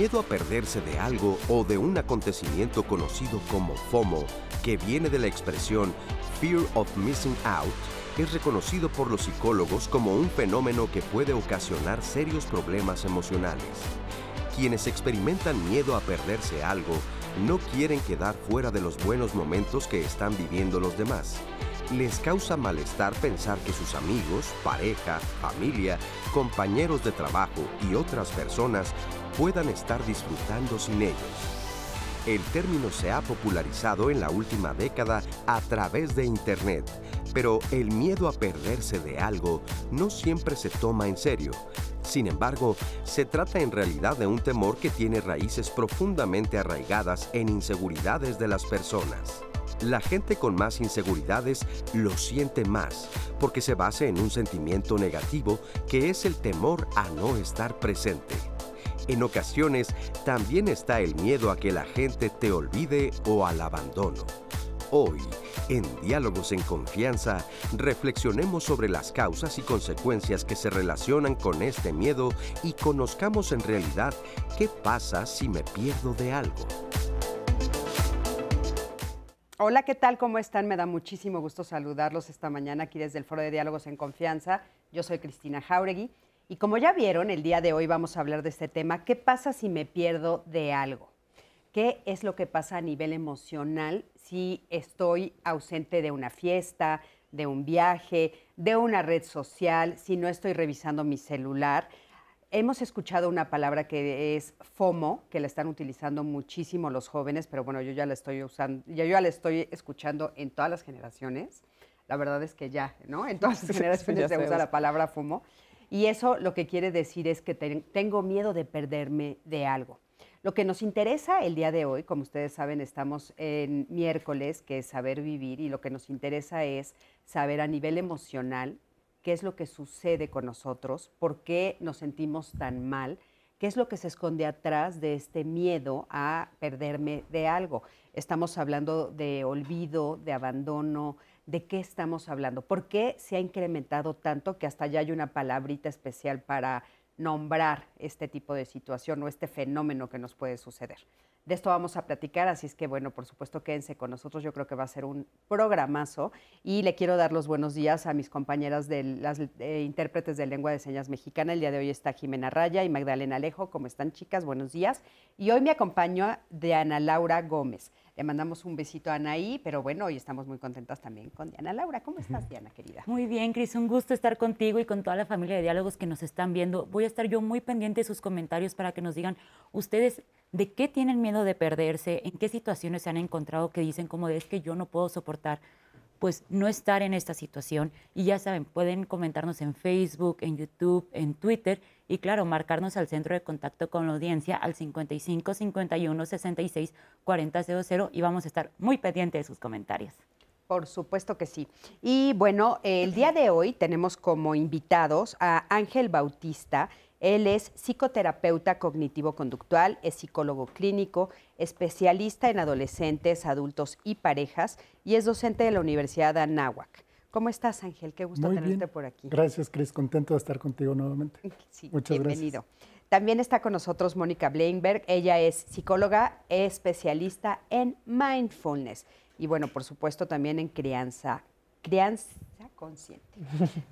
Miedo a perderse de algo o de un acontecimiento conocido como FOMO, que viene de la expresión Fear of Missing Out, es reconocido por los psicólogos como un fenómeno que puede ocasionar serios problemas emocionales. Quienes experimentan miedo a perderse algo no quieren quedar fuera de los buenos momentos que están viviendo los demás. Les causa malestar pensar que sus amigos, pareja, familia, compañeros de trabajo y otras personas puedan estar disfrutando sin ellos. El término se ha popularizado en la última década a través de Internet, pero el miedo a perderse de algo no siempre se toma en serio. Sin embargo, se trata en realidad de un temor que tiene raíces profundamente arraigadas en inseguridades de las personas. La gente con más inseguridades lo siente más porque se basa en un sentimiento negativo que es el temor a no estar presente. En ocasiones también está el miedo a que la gente te olvide o al abandono. Hoy, en Diálogos en Confianza, reflexionemos sobre las causas y consecuencias que se relacionan con este miedo y conozcamos en realidad qué pasa si me pierdo de algo. Hola, ¿qué tal? ¿Cómo están? Me da muchísimo gusto saludarlos esta mañana aquí desde el Foro de Diálogos en Confianza. Yo soy Cristina Jauregui y como ya vieron, el día de hoy vamos a hablar de este tema, ¿qué pasa si me pierdo de algo? ¿Qué es lo que pasa a nivel emocional si estoy ausente de una fiesta, de un viaje, de una red social, si no estoy revisando mi celular? Hemos escuchado una palabra que es FOMO, que la están utilizando muchísimo los jóvenes, pero bueno, yo ya la estoy usando, ya yo ya la estoy escuchando en todas las generaciones. La verdad es que ya, ¿no? En todas las generaciones se usa la palabra FOMO. Y eso lo que quiere decir es que tengo miedo de perderme de algo. Lo que nos interesa el día de hoy, como ustedes saben, estamos en miércoles, que es saber vivir, y lo que nos interesa es saber a nivel emocional qué es lo que sucede con nosotros, por qué nos sentimos tan mal, qué es lo que se esconde atrás de este miedo a perderme de algo. Estamos hablando de olvido, de abandono, de qué estamos hablando, por qué se ha incrementado tanto que hasta ya hay una palabrita especial para nombrar este tipo de situación o este fenómeno que nos puede suceder. De esto vamos a platicar, así es que bueno, por supuesto quédense con nosotros, yo creo que va a ser un programazo y le quiero dar los buenos días a mis compañeras de las eh, intérpretes de lengua de señas mexicana. El día de hoy está Jimena Raya y Magdalena Alejo, ¿cómo están chicas? Buenos días. Y hoy me acompaña Diana Laura Gómez. Le mandamos un besito a Anaí, pero bueno, hoy estamos muy contentas también con Diana Laura. ¿Cómo estás, Diana, querida? Muy bien, Cris, un gusto estar contigo y con toda la familia de diálogos que nos están viendo. Voy a estar yo muy pendiente de sus comentarios para que nos digan ustedes de qué tienen miedo de perderse, en qué situaciones se han encontrado que dicen como de es que yo no puedo soportar pues no estar en esta situación. Y ya saben, pueden comentarnos en Facebook, en YouTube, en Twitter y claro, marcarnos al centro de contacto con la audiencia al 55 51 66 40 00 y vamos a estar muy pendientes de sus comentarios. Por supuesto que sí. Y bueno, el día de hoy tenemos como invitados a Ángel Bautista. Él es psicoterapeuta cognitivo-conductual, es psicólogo clínico, especialista en adolescentes, adultos y parejas y es docente de la Universidad de Anáhuac. ¿Cómo estás, Ángel? Qué gusto tenerte por aquí. Gracias, Cris. Contento de estar contigo nuevamente. Sí, Muchas bienvenido. También está con nosotros Mónica Blainberg. Ella es psicóloga, especialista en mindfulness y, bueno, por supuesto, también en crianza, crianza consciente.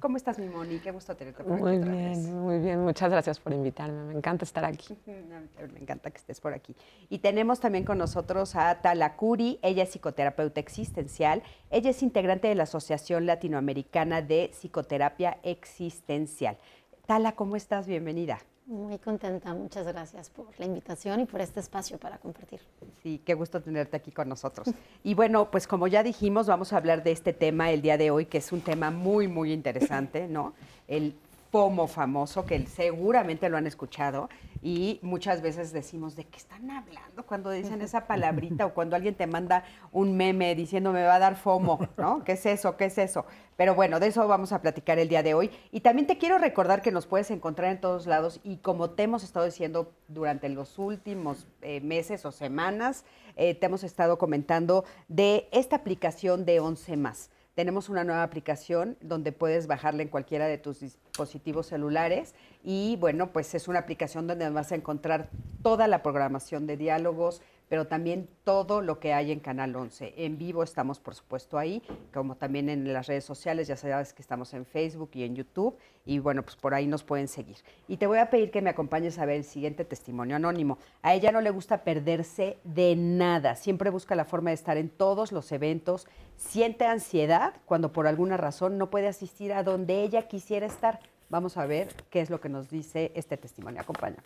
¿Cómo estás, mi Moni? Qué gusto tenerte por aquí. Muy bien, muy bien. Muchas gracias por invitarme. Me encanta estar aquí. Me encanta que estés por aquí. Y tenemos también con nosotros a Tala Curi. Ella es psicoterapeuta existencial. Ella es integrante de la Asociación Latinoamericana de Psicoterapia Existencial. Tala, ¿cómo estás? Bienvenida. Muy contenta, muchas gracias por la invitación y por este espacio para compartir. Sí, qué gusto tenerte aquí con nosotros. Y bueno, pues como ya dijimos, vamos a hablar de este tema el día de hoy, que es un tema muy, muy interesante, ¿no? El FOMO famoso, que seguramente lo han escuchado, y muchas veces decimos, ¿de qué están hablando cuando dicen esa palabrita o cuando alguien te manda un meme diciendo me va a dar FOMO, ¿no? ¿Qué es eso? ¿Qué es eso? Pero bueno, de eso vamos a platicar el día de hoy. Y también te quiero recordar que nos puedes encontrar en todos lados y como te hemos estado diciendo durante los últimos eh, meses o semanas, eh, te hemos estado comentando de esta aplicación de 11 más tenemos una nueva aplicación donde puedes bajarla en cualquiera de tus dispositivos celulares y bueno, pues es una aplicación donde vas a encontrar toda la programación de diálogos, pero también todo lo que hay en Canal 11. En vivo estamos, por supuesto, ahí, como también en las redes sociales, ya sabes que estamos en Facebook y en YouTube, y bueno, pues por ahí nos pueden seguir. Y te voy a pedir que me acompañes a ver el siguiente testimonio anónimo. A ella no le gusta perderse de nada, siempre busca la forma de estar en todos los eventos, siente ansiedad cuando por alguna razón no puede asistir a donde ella quisiera estar. Vamos a ver qué es lo que nos dice este testimonio. Acompaña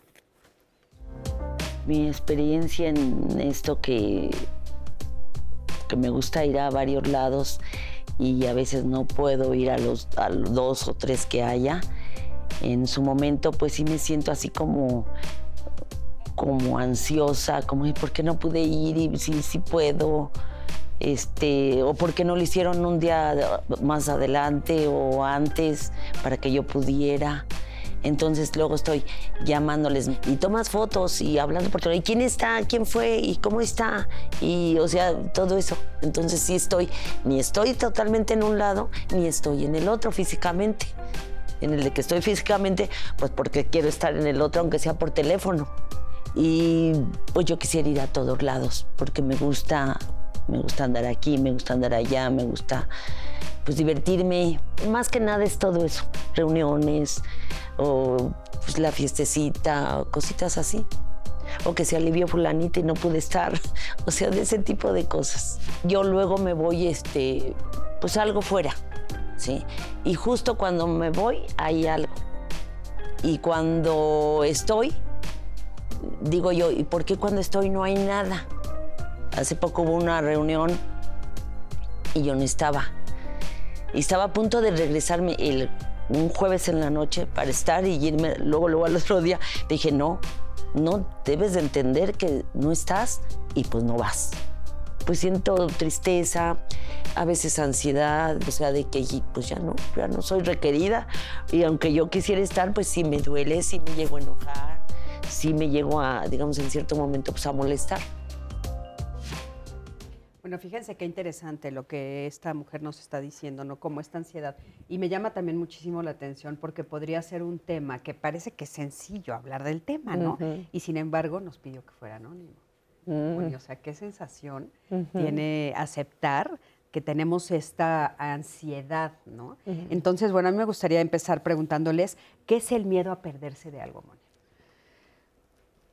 mi experiencia en esto que, que me gusta ir a varios lados y a veces no puedo ir a los, a los dos o tres que haya. En su momento pues sí me siento así como como ansiosa, como ¿por qué no pude ir? Y sí, sí puedo. Este, o por qué no lo hicieron un día más adelante o antes para que yo pudiera. Entonces luego estoy llamándoles y tomas fotos y hablando por todo. ¿Y quién está? ¿Quién fue? ¿Y cómo está? Y o sea, todo eso. Entonces sí estoy, ni estoy totalmente en un lado, ni estoy en el otro físicamente. En el de que estoy físicamente, pues porque quiero estar en el otro, aunque sea por teléfono. Y pues yo quisiera ir a todos lados, porque me gusta, me gusta andar aquí, me gusta andar allá, me gusta pues divertirme. Más que nada es todo eso, reuniones, o pues, la fiestecita, o cositas así. O que se alivió fulanita y no pude estar. O sea, de ese tipo de cosas. Yo luego me voy, este, pues algo fuera, ¿sí? Y justo cuando me voy hay algo. Y cuando estoy, digo yo, ¿y por qué cuando estoy no hay nada? Hace poco hubo una reunión y yo no estaba. Y estaba a punto de regresarme el un jueves en la noche para estar y irme luego, luego al otro día. Dije, no, no debes de entender que no estás y pues no vas. Pues siento tristeza, a veces ansiedad, o sea, de que pues ya no, ya no soy requerida. Y aunque yo quisiera estar, pues sí me duele, sí me llego a enojar, sí me llego a, digamos, en cierto momento, pues a molestar. Bueno, fíjense qué interesante lo que esta mujer nos está diciendo, ¿no? Como esta ansiedad. Y me llama también muchísimo la atención porque podría ser un tema que parece que es sencillo hablar del tema, ¿no? Y sin embargo nos pidió que fuera anónimo. Mm. o sea, qué sensación tiene aceptar que tenemos esta ansiedad, ¿no? Entonces, bueno, a mí me gustaría empezar preguntándoles, ¿qué es el miedo a perderse de algo, Mónica?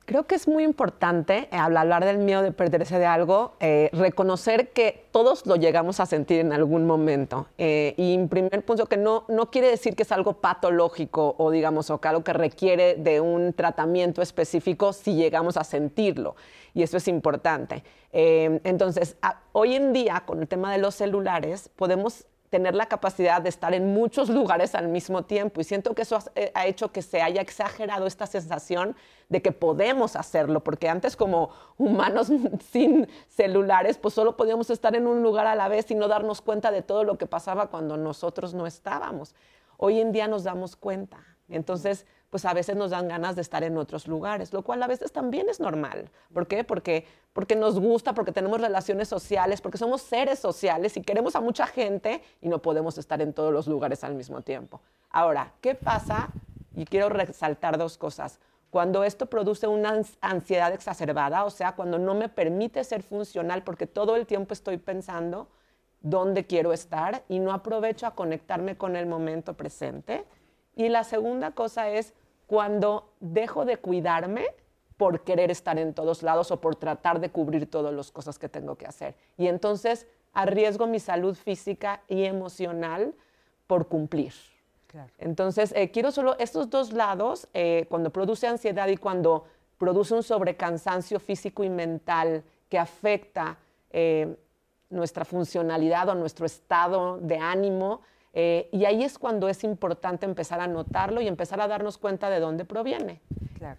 Creo que es muy importante, eh, al hablar del miedo de perderse de algo, eh, reconocer que todos lo llegamos a sentir en algún momento. Eh, y en primer punto, que no, no quiere decir que es algo patológico o, digamos, o que algo que requiere de un tratamiento específico si llegamos a sentirlo. Y eso es importante. entonces, hoy en día, con el tema de los celulares, podemos tener la capacidad de estar en muchos lugares al mismo tiempo. Y siento que eso eh, ha hecho que se haya exagerado esta sensación de que podemos hacerlo, porque antes como humanos sin celulares, pues solo podíamos estar en un lugar a la vez y no darnos cuenta de todo lo que pasaba cuando nosotros no estábamos. Hoy en día nos damos cuenta. Entonces, pues a veces nos dan ganas de estar en otros lugares, lo cual a veces también es normal. ¿Por qué? Porque, porque nos gusta, porque tenemos relaciones sociales, porque somos seres sociales y queremos a mucha gente y no podemos estar en todos los lugares al mismo tiempo. Ahora, ¿qué pasa? Y quiero resaltar dos cosas. Cuando esto produce una ansiedad exacerbada, o sea, cuando no me permite ser funcional porque todo el tiempo estoy pensando dónde quiero estar y no aprovecho a conectarme con el momento presente. Y la segunda cosa es cuando dejo de cuidarme por querer estar en todos lados o por tratar de cubrir todas las cosas que tengo que hacer. Y entonces arriesgo mi salud física y emocional por cumplir. Entonces, eh, quiero solo estos dos lados, eh, cuando produce ansiedad y cuando produce un sobrecansancio físico y mental que afecta eh, nuestra funcionalidad o nuestro estado de ánimo, eh, y ahí es cuando es importante empezar a notarlo y empezar a darnos cuenta de dónde proviene.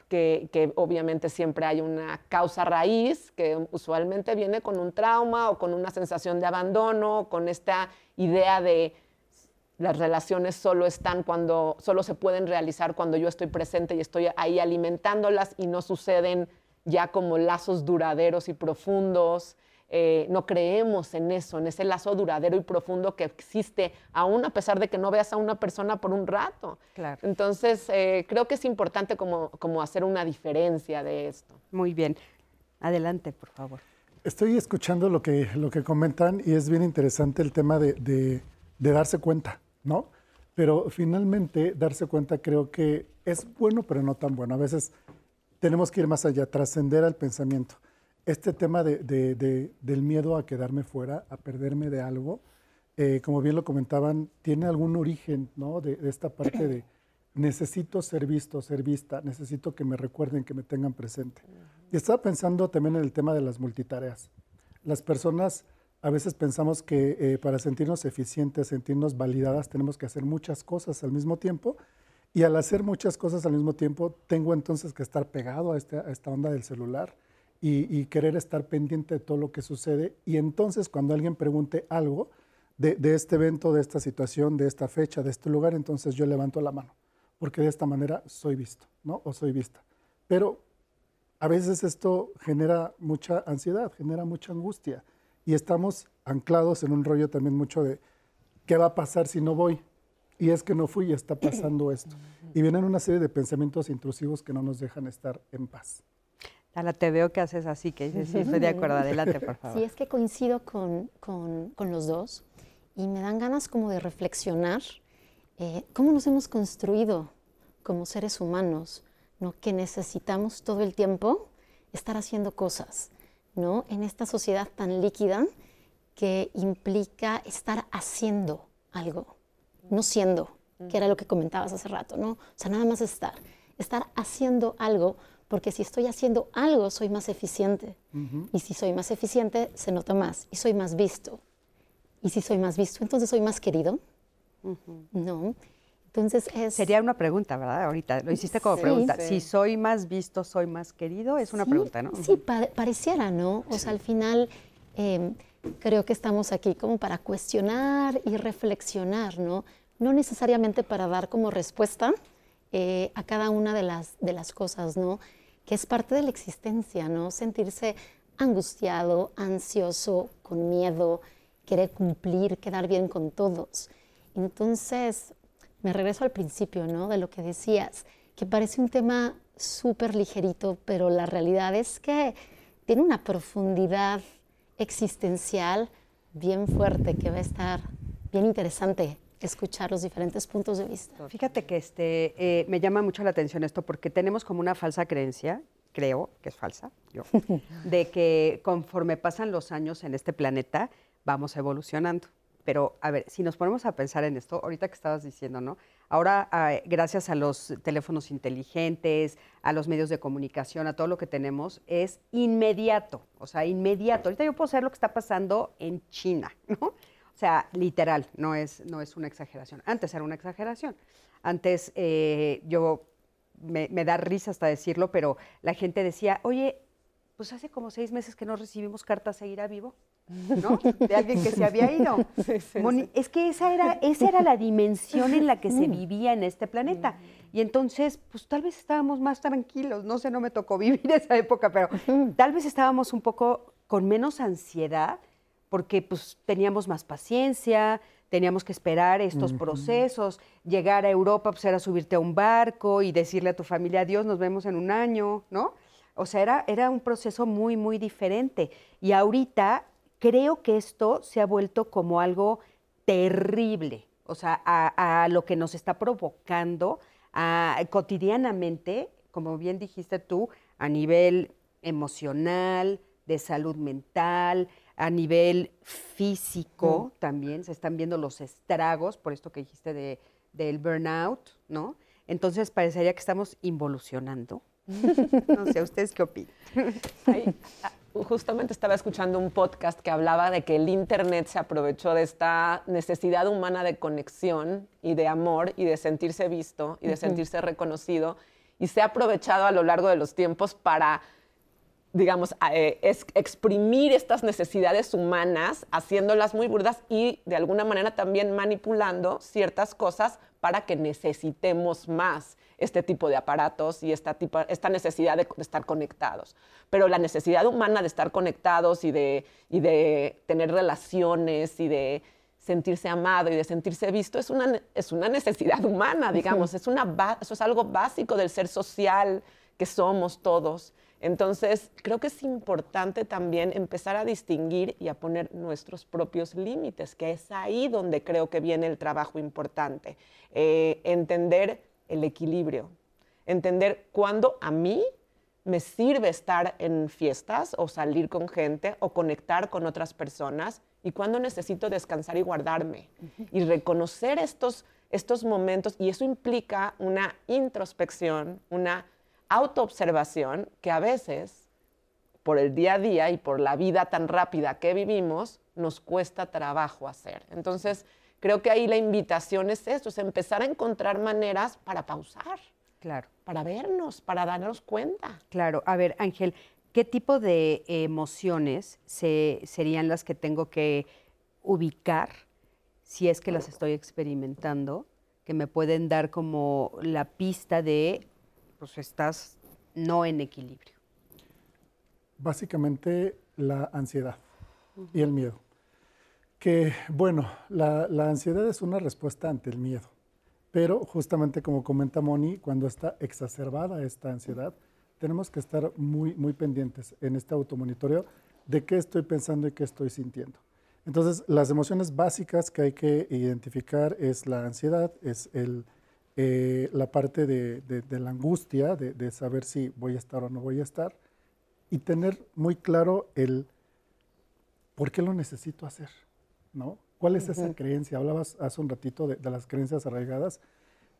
Que, obviamente siempre hay una causa raíz que usualmente viene con un trauma o con una sensación de abandono, con esta idea de las relaciones solo están cuando, solo se pueden realizar cuando yo estoy presente y estoy ahí alimentándolas y no suceden ya como lazos duraderos y profundos. eh, no creemos en eso, en ese lazo duradero y profundo que existe, aún a pesar de que no veas a una persona por un rato. Claro. Entonces, eh, creo que es importante como, como hacer una diferencia de esto. Muy bien. Adelante, por favor. Estoy escuchando lo que, lo que comentan y es bien interesante el tema de, de, de darse cuenta, ¿no? Pero finalmente darse cuenta creo que es bueno, pero no tan bueno. A veces tenemos que ir más allá, trascender al pensamiento. Este tema de, de, de, del miedo a quedarme fuera, a perderme de algo, eh, como bien lo comentaban, tiene algún origen, ¿no? De, esta parte de necesito ser visto, ser vista, necesito que me recuerden, que me tengan presente. Y estaba pensando también en el tema de las multitareas. Las personas a veces pensamos que eh, para sentirnos eficientes, sentirnos validadas, tenemos que hacer muchas cosas al mismo tiempo. Y al hacer muchas cosas al mismo tiempo, tengo entonces que estar pegado a, este, a esta onda del celular y, y, querer estar pendiente de todo lo que sucede. Y entonces cuando alguien pregunte algo de, de este evento, de esta situación, de esta fecha, de este lugar, entonces yo levanto la mano, porque de esta manera soy visto, ¿no? O soy vista. Pero a veces esto genera mucha ansiedad, genera mucha angustia y estamos anclados en un rollo también mucho de qué va a pasar si no voy. Y es que no fui y está pasando esto. Y vienen una serie de pensamientos intrusivos que no nos dejan estar en paz. Tala, te veo que haces así, que dices, sí, estoy de acuerdo, adelante, por favor. Sí, es que coincido con, con, con los dos y me dan ganas como de reflexionar eh, cómo nos hemos construido como seres humanos, ¿no? que necesitamos todo el tiempo estar haciendo cosas. ¿No? En esta sociedad tan líquida que implica estar haciendo algo, no siendo, que era lo que comentabas hace rato, ¿no? O sea, nada más estar, estar haciendo algo, porque si estoy haciendo algo soy más eficiente. Uh -huh. Y si soy más eficiente, se nota más y soy más visto. Y si soy más visto, entonces soy más querido. Uh -huh. ¿No? Entonces es... Sería una pregunta, ¿verdad? Ahorita lo hiciste como sí, pregunta. Sí. Si soy más visto, soy más querido, es una sí, pregunta, ¿no? Sí, pa pareciera, ¿no? O sea, al final eh, creo que estamos aquí como para cuestionar y reflexionar, ¿no? No necesariamente para dar como respuesta eh, a cada una de las, de las cosas, ¿no? Que es parte de la existencia, ¿no? Sentirse angustiado, ansioso, con miedo, querer cumplir, quedar bien con todos. Entonces, me regreso al principio, ¿no? De lo que decías, que parece un tema súper ligerito, pero la realidad es que tiene una profundidad existencial bien fuerte que va a estar bien interesante escuchar los diferentes puntos de vista. Fíjate que este, eh, me llama mucho la atención esto porque tenemos como una falsa creencia, creo que es falsa, yo, de que conforme pasan los años en este planeta vamos evolucionando. Pero, a ver, si nos ponemos a pensar en esto, ahorita que estabas diciendo, ¿no? Ahora, eh, gracias a los teléfonos inteligentes, a los medios de comunicación, a todo lo que tenemos, es inmediato, o sea, inmediato. Ahorita yo puedo saber lo que está pasando en China, ¿no? O sea, literal, no es, no es una exageración. Antes era una exageración. Antes eh, yo, me, da risa hasta decirlo, pero la gente decía, oye, pues hace como seis meses que no recibimos cartas seguirá vivo. ¿No? De alguien que se había ido. Sí, sí, Moni, sí. Es que esa era, esa era la dimensión en la que se vivía en este planeta. Y entonces, pues tal vez estábamos más tranquilos. No sé, no me tocó vivir esa época, pero tal vez estábamos un poco con menos ansiedad porque pues teníamos más paciencia, teníamos que esperar estos uh -huh. procesos. Llegar a Europa, pues era subirte a un barco y decirle a tu familia, adiós, nos vemos en un año, ¿no? O sea, era, era un proceso muy, muy diferente. Y ahorita creo que esto se ha vuelto como algo terrible, o sea, a, a lo que nos está provocando a, cotidianamente, como bien dijiste tú, a nivel emocional, de salud mental, a nivel físico mm. también, se están viendo los estragos, por esto que dijiste de, del burnout, ¿no? Entonces parecería que estamos involucionando. no sé, ¿ustedes qué opinan? Ay, justamente estaba escuchando un podcast que hablaba de que el Internet se aprovechó de esta necesidad humana de conexión y de amor y de sentirse visto y de sentirse reconocido y se ha aprovechado a lo largo de los tiempos para digamos, eh, es exprimir estas necesidades humanas, haciéndolas muy burdas y de alguna manera también manipulando ciertas cosas para que necesitemos más este tipo de aparatos y esta, tipo, esta necesidad de, estar conectados. Pero la necesidad humana de estar conectados y de, y de tener relaciones y de sentirse amado y de sentirse visto es una, es una necesidad humana, digamos, es una, eso es algo básico del ser social que somos todos. Entonces, creo que es importante también empezar a distinguir y a poner nuestros propios límites, que es ahí donde creo que viene el trabajo importante. Eh, entender el equilibrio, entender cuándo a mí me sirve estar en fiestas o salir con gente o conectar con otras personas y cuándo necesito descansar y guardarme y reconocer estos, estos momentos y eso implica una introspección, una autoobservación que a veces, por el día a día y por la vida tan rápida que vivimos, nos cuesta trabajo hacer. Entonces, creo que ahí la invitación es eso, es empezar a encontrar maneras para pausar. Claro. Para vernos, para darnos cuenta. Claro. A ver, Ángel, ¿qué tipo de emociones serían las que tengo que ubicar si es que las estoy experimentando, que me pueden dar como la pista de pues estás no en equilibrio? Básicamente la ansiedad y el miedo. Que bueno, la, ansiedad es una respuesta ante el miedo, pero justamente como comenta Moni, cuando está exacerbada esta ansiedad, tenemos que estar muy, muy pendientes en este automonitoreo de qué estoy pensando y qué estoy sintiendo. Entonces, las emociones básicas que hay que identificar es la ansiedad, es el eh, la parte de, la angustia, de, saber si voy a estar o no voy a estar, y tener muy claro el por qué lo necesito hacer, ¿no? ¿Cuál es esa creencia? Hablabas hace un ratito de, las creencias arraigadas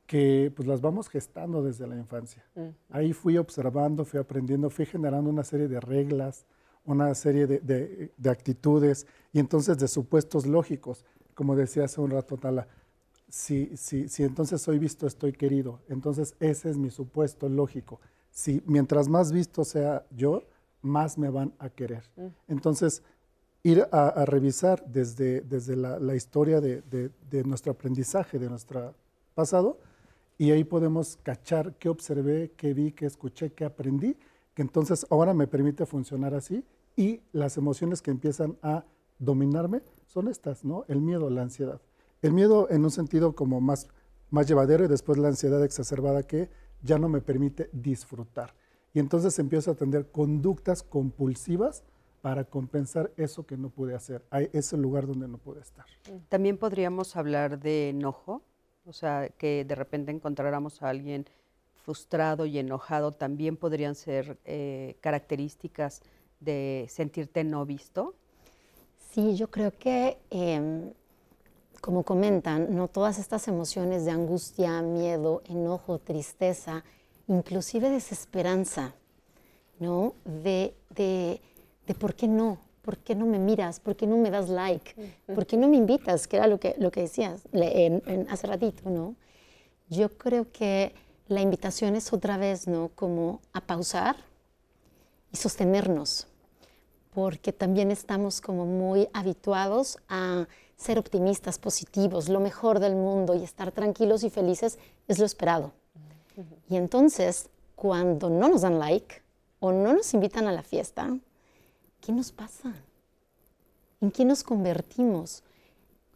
que pues las vamos gestando desde la infancia. Ahí fui observando, fui aprendiendo, fui generando una serie de reglas, una serie de, de actitudes y entonces de supuestos lógicos, como decía hace un rato Tala, si, si, si entonces soy visto, estoy querido. Entonces ese es mi supuesto lógico. Si mientras más visto sea yo, más me van a querer. Mm. Entonces, ir a, revisar desde, desde la, historia de, de, nuestro aprendizaje, de nuestro pasado, y ahí podemos cachar qué observé, qué vi, qué escuché, qué aprendí, que entonces ahora me permite funcionar así, y las emociones que empiezan a dominarme son estas, ¿no? El miedo, la ansiedad. El miedo en un sentido como más, más llevadero y después la ansiedad exacerbada que ya no me permite disfrutar. Y entonces empiezo a tener conductas compulsivas para compensar eso que no pude hacer. Hay ese lugar donde no pude estar. También podríamos hablar de enojo, o sea, que de repente encontráramos a alguien frustrado y enojado, también podrían ser eh, características de sentirte no visto. Sí, yo creo que em, como comentan, ¿no? todas estas emociones de angustia, miedo, enojo, tristeza, inclusive desesperanza, ¿no? De, de, por qué no, por qué no me miras, por qué no me das like, por qué no me invitas, que era lo que, lo que decías en, hace ratito, ¿no? Yo creo que la invitación es otra vez, ¿no? Como a pausar y sostenernos, porque también estamos como muy habituados a ser optimistas, positivos, lo mejor del mundo y estar tranquilos y felices es lo esperado. Y entonces, cuando no nos dan like o no nos invitan a la fiesta, ¿qué nos pasa? ¿En qué nos convertimos?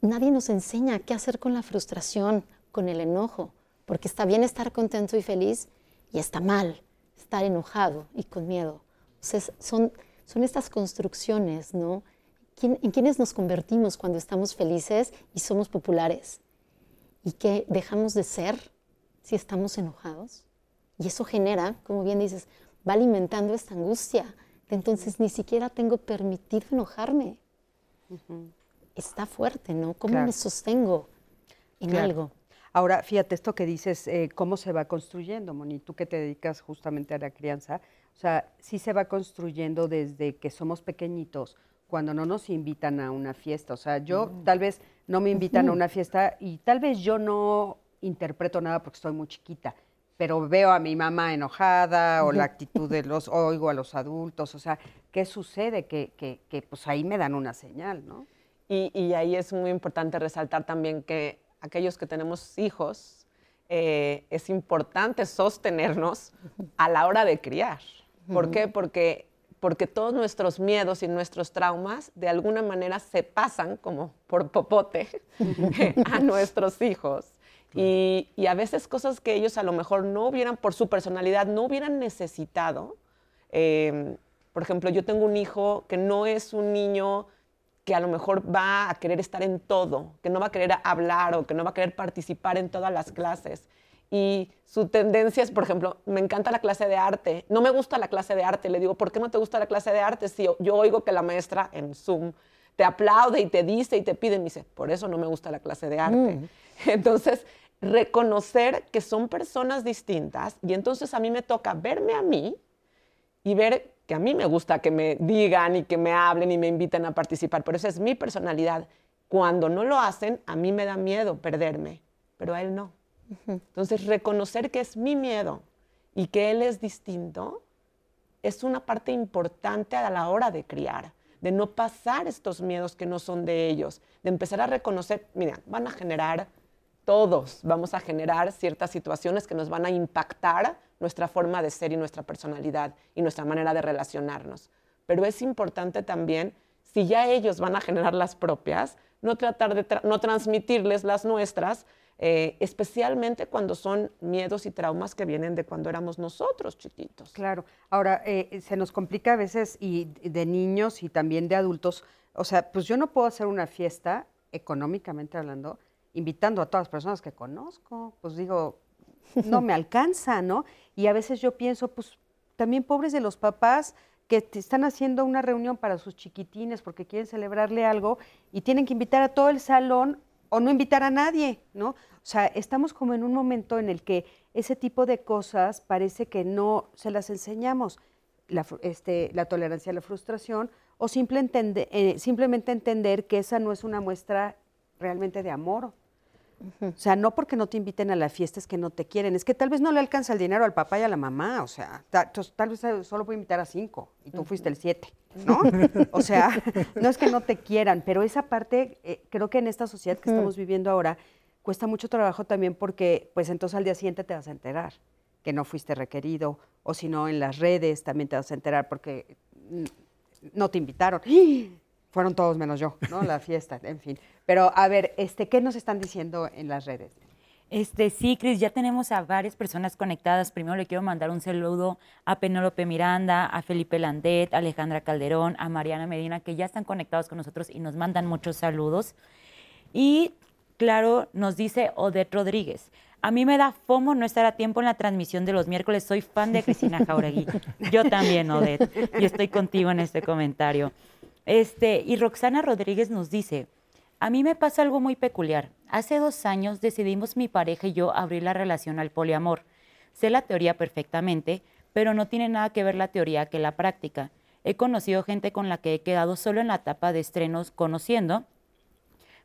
Nadie nos enseña qué hacer con la frustración, con el enojo, porque está bien estar contento y feliz y está mal estar enojado y con miedo. son, son estas construcciones, ¿no? En quiénes nos convertimos cuando estamos felices y somos populares y que dejamos de ser si estamos enojados. Y eso genera, como bien dices, va alimentando esta angustia. entonces ni siquiera tengo permitido enojarme. Está fuerte, ¿no? ¿Cómo me sostengo en algo? Ahora, fíjate esto que dices, eh, cómo se va construyendo, Moni, tú que te dedicas justamente a la crianza, o sea, sí se va construyendo desde que somos pequeñitos, cuando no nos invitan a una fiesta. O sea, yo mm. tal vez no me invitan a una fiesta y tal vez yo no interpreto nada porque estoy muy chiquita, pero veo a mi mamá enojada o la actitud de los, oigo a los adultos, o sea, ¿qué sucede? Que, que, que pues ahí me dan una señal, ¿no? Y, y, ahí es muy importante resaltar también que aquellos que tenemos hijos, eh, es importante sostenernos a la hora de criar. ¿Por qué? Porque, porque todos nuestros miedos y nuestros traumas de alguna manera se pasan como por popote a nuestros hijos. Y, y, a veces cosas que ellos a lo mejor no hubieran, por su personalidad, no hubieran necesitado. Eh, por ejemplo, yo tengo un hijo que no es un niño que a lo mejor va a querer estar en todo, que no va a querer hablar o que no va a querer participar en todas las clases. Y su tendencia es, por ejemplo, me encanta la clase de arte, no me gusta la clase de arte. Le digo, ¿por qué no te gusta la clase de arte? Si yo, yo oigo que la maestra en Zoom te aplaude y te dice y te pide, me dice, por eso no me gusta la clase de arte. Mm. Entonces, reconocer que son personas distintas y entonces a mí me toca verme a mí y ver que a mí me gusta que me digan y que me hablen y me inviten a participar, pero esa es mi personalidad. Cuando no lo hacen, a mí me da miedo perderme, pero a él no. Entonces, reconocer que es mi miedo y que él es distinto es una parte importante a la hora de criar, de no pasar estos miedos que no son de ellos, de empezar a reconocer, mira, van a generar todos vamos a generar ciertas situaciones que nos van a impactar nuestra forma de ser y nuestra personalidad y nuestra manera de relacionarnos. Pero es importante también, si ya ellos van a generar las propias, no tratar de no transmitirles las nuestras, eh, especialmente cuando son miedos y traumas que vienen de cuando éramos nosotros chiquitos. Claro. Ahora, eh, se nos complica a veces y de niños y también de adultos. O sea, pues yo no puedo hacer una fiesta, económicamente hablando, invitando a todas las personas que conozco, pues digo, no me alcanza, ¿no? Y a veces yo pienso, pues también pobres de los papás que están haciendo una reunión para sus chiquitines porque quieren celebrarle algo y tienen que invitar a todo el salón o no invitar a nadie, ¿no? O sea, estamos como en un momento en el que ese tipo de cosas parece que no se las enseñamos, la, este, la tolerancia a la frustración o simple eh, simplemente entender que esa no es una muestra realmente de amor. O sea, no porque no te inviten a la fiesta es que no te quieren, es que tal vez no le alcanza el dinero al papá y a la mamá, o sea, tal, vez solo puede invitar a cinco y tú fuiste el siete, ¿no? o sea, no es que no te quieran, pero esa parte, eh, creo que en esta sociedad que estamos viviendo ahora, cuesta mucho trabajo también porque, pues entonces al día siguiente te vas a enterar que no fuiste requerido, o si no, en las redes también te vas a enterar porque no te invitaron. Fueron todos menos yo, ¿no? La fiesta, en fin. Pero a ver, este, ¿qué nos están diciendo en las redes? Este, sí, Cris, ya tenemos a varias personas conectadas. Primero le quiero mandar un saludo a Penélope Miranda, a Felipe Landet, a Alejandra Calderón, a Mariana Medina, que ya están conectados con nosotros y nos mandan muchos saludos. Y claro, nos dice Odette Rodríguez. A mí me da fomo no estar a tiempo en la transmisión de los miércoles. Soy fan de Cristina Jauregui. Yo también, Odette. Yo estoy contigo en este comentario. Este, y Roxana Rodríguez nos dice, a mí me pasa algo muy peculiar. Hace dos años decidimos mi pareja y yo abrir la relación al poliamor. Sé la teoría perfectamente, pero no tiene nada que ver la teoría que la práctica. He conocido gente con la que he quedado solo en la etapa de estrenos conociendo,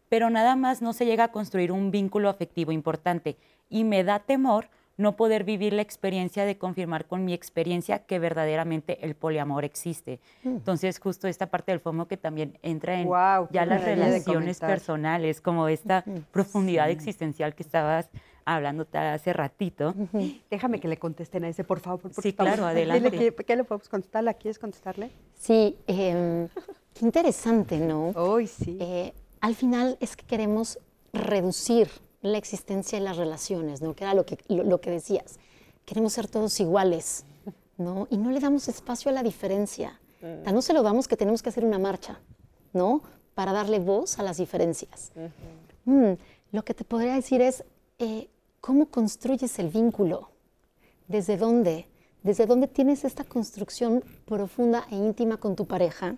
pero nada más no se llega a construir un vínculo afectivo importante y me da temor no poder vivir la experiencia de confirmar con mi experiencia que verdaderamente el poliamor existe. Mm. Entonces, justo esta parte del FOMO que también entra en ya las relaciones personales, como esta profundidad existencial que estabas hablando hace ratito. Déjame que le contesten a ese, por favor. sí, claro, adelante. ¿Qué le podemos contestar? ¿Quieres contestarle? Sí, em, qué interesante, ¿no? Hoy sí. Eh, al final es que queremos reducir la existencia de las relaciones, ¿no? Que era lo que, lo, que decías. Queremos ser todos iguales, ¿no? Y no le damos espacio a la diferencia. Mm. no se lo damos que tenemos que hacer una marcha, ¿no? Para darle voz a las diferencias. Mm, lo que te podría decir es, eh, ¿cómo construyes el vínculo? ¿Desde dónde? ¿Desde dónde tienes esta construcción profunda e íntima con tu pareja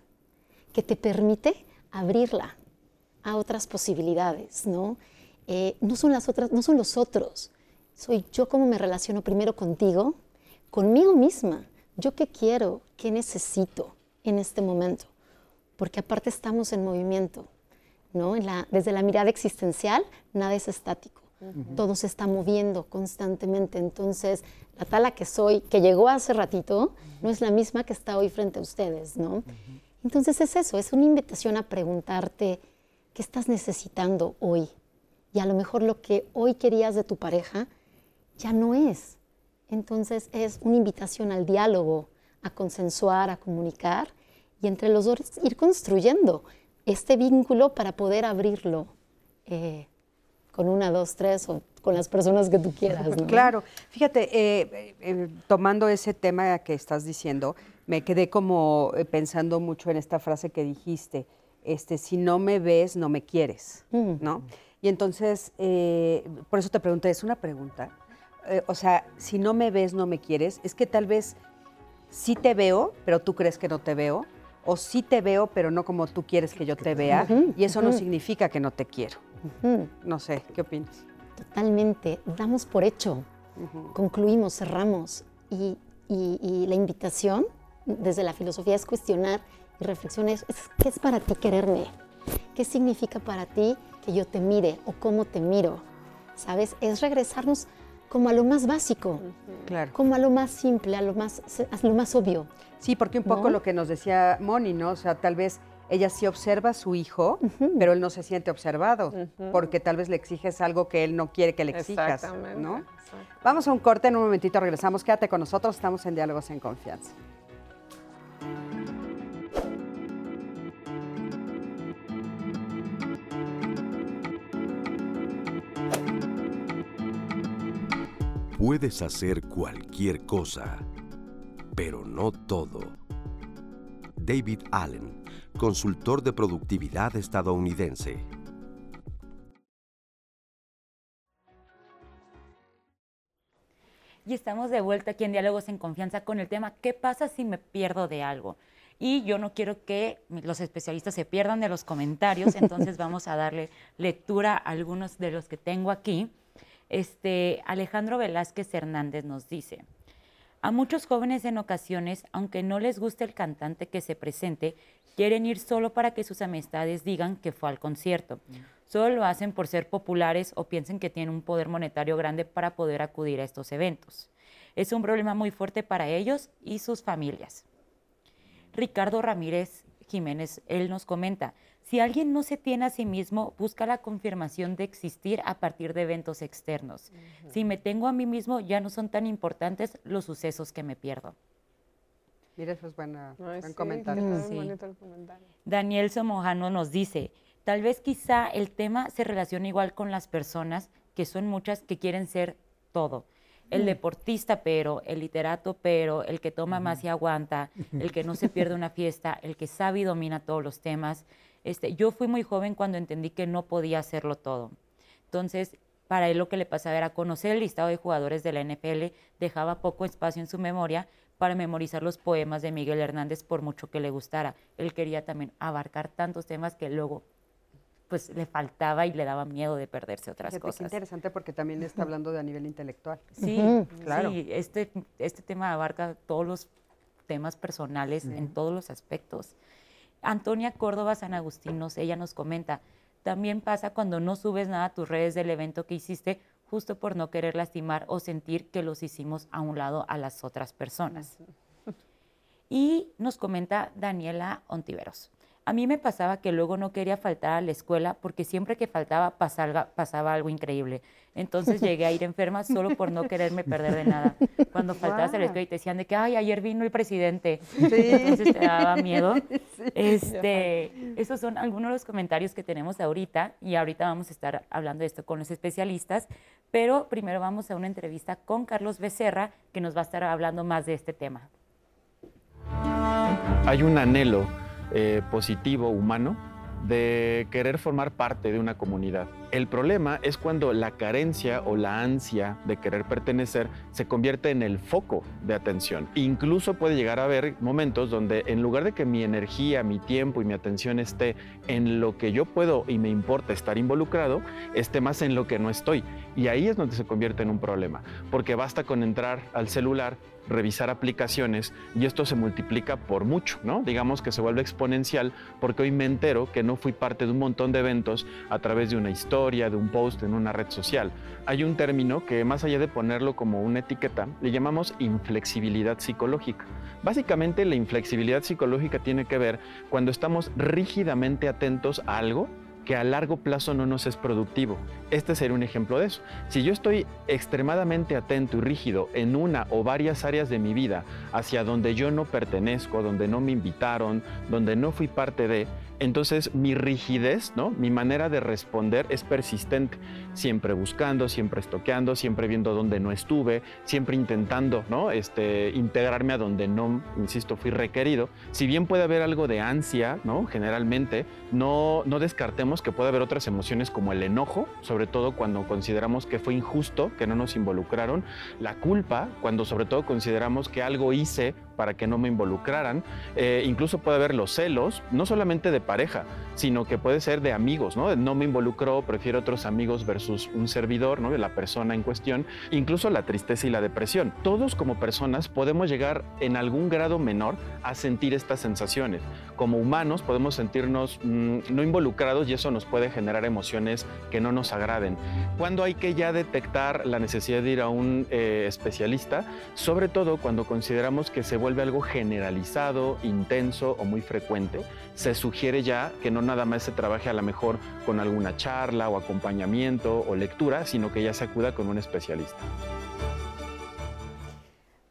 que te permite abrirla a otras posibilidades, ¿no? Eh, no son las otras, no son los otros. Soy yo como me relaciono primero contigo, conmigo misma. Yo qué quiero, qué necesito en este momento. Porque aparte estamos en movimiento, ¿no? desde la mirada existencial, nada es estático. Todo se está moviendo constantemente. Entonces, la tala que soy, que llegó hace ratito, no es la misma que está hoy frente a ustedes, ¿no? Entonces es eso, es una invitación a preguntarte qué estás necesitando hoy. Y a lo mejor lo que hoy querías de tu pareja ya no es. Entonces es una invitación al diálogo, a consensuar, a comunicar y entre los dos ir construyendo este vínculo para poder abrirlo eh, con una, dos, tres o con las personas que tú quieras. Claro, fíjate, eh, eh, tomando ese tema que estás diciendo, me quedé como pensando mucho en esta frase que dijiste, este, si no me ves, no me quieres, mm. ¿no? Y entonces, por eso te pregunté, es una pregunta. o sea, si no me ves, no me quieres, es que tal vez sí te veo, pero tú crees que no te veo, o sí te veo, pero no como tú quieres que yo te vea, y eso no significa que no te quiero. No sé, ¿qué opinas? Totalmente, damos por hecho, concluimos, cerramos, y, la invitación desde la filosofía es cuestionar y reflexionar, ¿qué es para ti quererme? ¿Qué significa para ti que yo te mire o cómo te miro? ¿Sabes? Es regresarnos como a lo más básico, claro. como a lo más simple, a lo más, a lo más obvio. Sí, porque un poco lo que nos decía Moni, ¿no? O sea, tal vez ella sí observa a su hijo, pero él no se siente observado, porque tal vez le exiges algo que él no quiere que le exijas, ¿no? Vamos a un corte, en un momentito regresamos. Quédate con nosotros, estamos en Diálogos en Confianza. Puedes hacer cualquier cosa, pero no todo. David Allen, consultor de productividad estadounidense. Y estamos de vuelta aquí en Diálogos en Confianza con el tema ¿qué pasa si me pierdo de algo? Y yo no quiero que los especialistas se pierdan de los comentarios, entonces vamos a darle lectura a algunos de los que tengo aquí. Este, Alejandro Velázquez Hernández nos dice, a muchos jóvenes en ocasiones, aunque no les guste el cantante que se presente, quieren ir solo para que sus amistades digan que fue al concierto. Solo lo hacen por ser populares o piensen que tienen un poder monetario grande para poder acudir a estos eventos. Es un problema muy fuerte para ellos y sus familias. Ricardo Ramírez Jiménez, él nos comenta, si alguien no se tiene a sí mismo, busca la confirmación de existir a partir de eventos externos. Si me tengo a mí mismo, ya no son tan importantes los sucesos que me pierdo. Mira, eso es buena, buen comentario. Daniel Somojano nos dice, tal vez quizá el tema se relaciona igual con las personas, que son muchas que quieren ser todo. El deportista, pero, el literato, pero, el que toma más y aguanta, el que no se pierde una fiesta, el que sabe y domina todos los temas. Este, yo fui muy joven cuando entendí que no podía hacerlo todo. Entonces, para él lo que le pasaba era conocer el listado de jugadores de la NFL, dejaba poco espacio en su memoria para memorizar los poemas de Miguel Hernández por mucho que le gustara. Él quería también abarcar tantos temas que luego pues le faltaba y le daba miedo de perderse otras cosas. Es interesante porque también está hablando de a nivel intelectual. Sí, claro. Sí, este, este tema abarca todos los temas personales en todos los aspectos. Antonia Córdoba San Agustinos, ella nos comenta, también pasa cuando no subes nada a tus redes del evento que hiciste justo por no querer lastimar o sentir que los hicimos a un lado a las otras personas. Y nos comenta Daniela Ontiveros. A mí me pasaba que luego no quería faltar a la escuela porque siempre que faltaba pasaba, algo increíble. Entonces llegué a ir enferma solo por no quererme perder de nada. Cuando faltabas a la escuela y te decían de que, ay, ayer vino el presidente. Entonces te daba miedo. Este, esos son algunos de los comentarios que tenemos ahorita y ahorita vamos a estar hablando de esto con los especialistas. Pero primero vamos a una entrevista con Carlos Becerra que nos va a estar hablando más de este tema. Hay un anhelo eh, positivo humano de querer formar parte de una comunidad. El problema es cuando la carencia o la ansia de querer pertenecer se convierte en el foco de atención. Incluso puede llegar a haber momentos donde en lugar de que mi energía, mi tiempo y mi atención esté en lo que yo puedo y me importa estar involucrado, esté más en lo que no estoy. Y ahí es donde se convierte en un problema, porque basta con entrar al celular revisar aplicaciones y esto se multiplica por mucho, ¿no? Digamos que se vuelve exponencial porque hoy me entero que no fui parte de un montón de eventos a través de una historia, de un post en una red social. Hay un término que más allá de ponerlo como una etiqueta, le llamamos inflexibilidad psicológica. Básicamente la inflexibilidad psicológica tiene que ver cuando estamos rígidamente atentos a algo que a largo plazo no nos es productivo. Este sería un ejemplo de eso. Si yo estoy extremadamente atento y rígido en una o varias áreas de mi vida hacia donde yo no pertenezco, donde no me invitaron, donde no fui parte de, entonces mi rigidez, ¿no? mi manera de responder es persistente, siempre buscando, siempre estoqueando, siempre viendo dónde no estuve, siempre intentando ¿no? este, integrarme a donde no, insisto, fui requerido. Si bien puede haber algo de ansia, ¿no? generalmente, no, no descartemos que puede haber otras emociones como el enojo, sobre todo cuando consideramos que fue injusto, que no nos involucraron, la culpa, cuando sobre todo consideramos que algo hice para que no me involucraran. Eh, incluso puede haber los celos, no solamente de pareja, sino que puede ser de amigos, ¿no? No me involucró, prefiero otros amigos versus un servidor, ¿no? La persona en cuestión. Incluso la tristeza y la depresión. Todos como personas podemos llegar en algún grado menor a sentir estas sensaciones. Como humanos podemos sentirnos mm, no involucrados y eso nos puede generar emociones que no nos agraden. Cuando hay que ya detectar la necesidad de ir a un eh, especialista, sobre todo cuando consideramos que se vuelve algo generalizado, intenso o muy frecuente, se sugiere ya que no nada más se trabaje a lo mejor con alguna charla o acompañamiento o lectura, sino que ya se acuda con un especialista.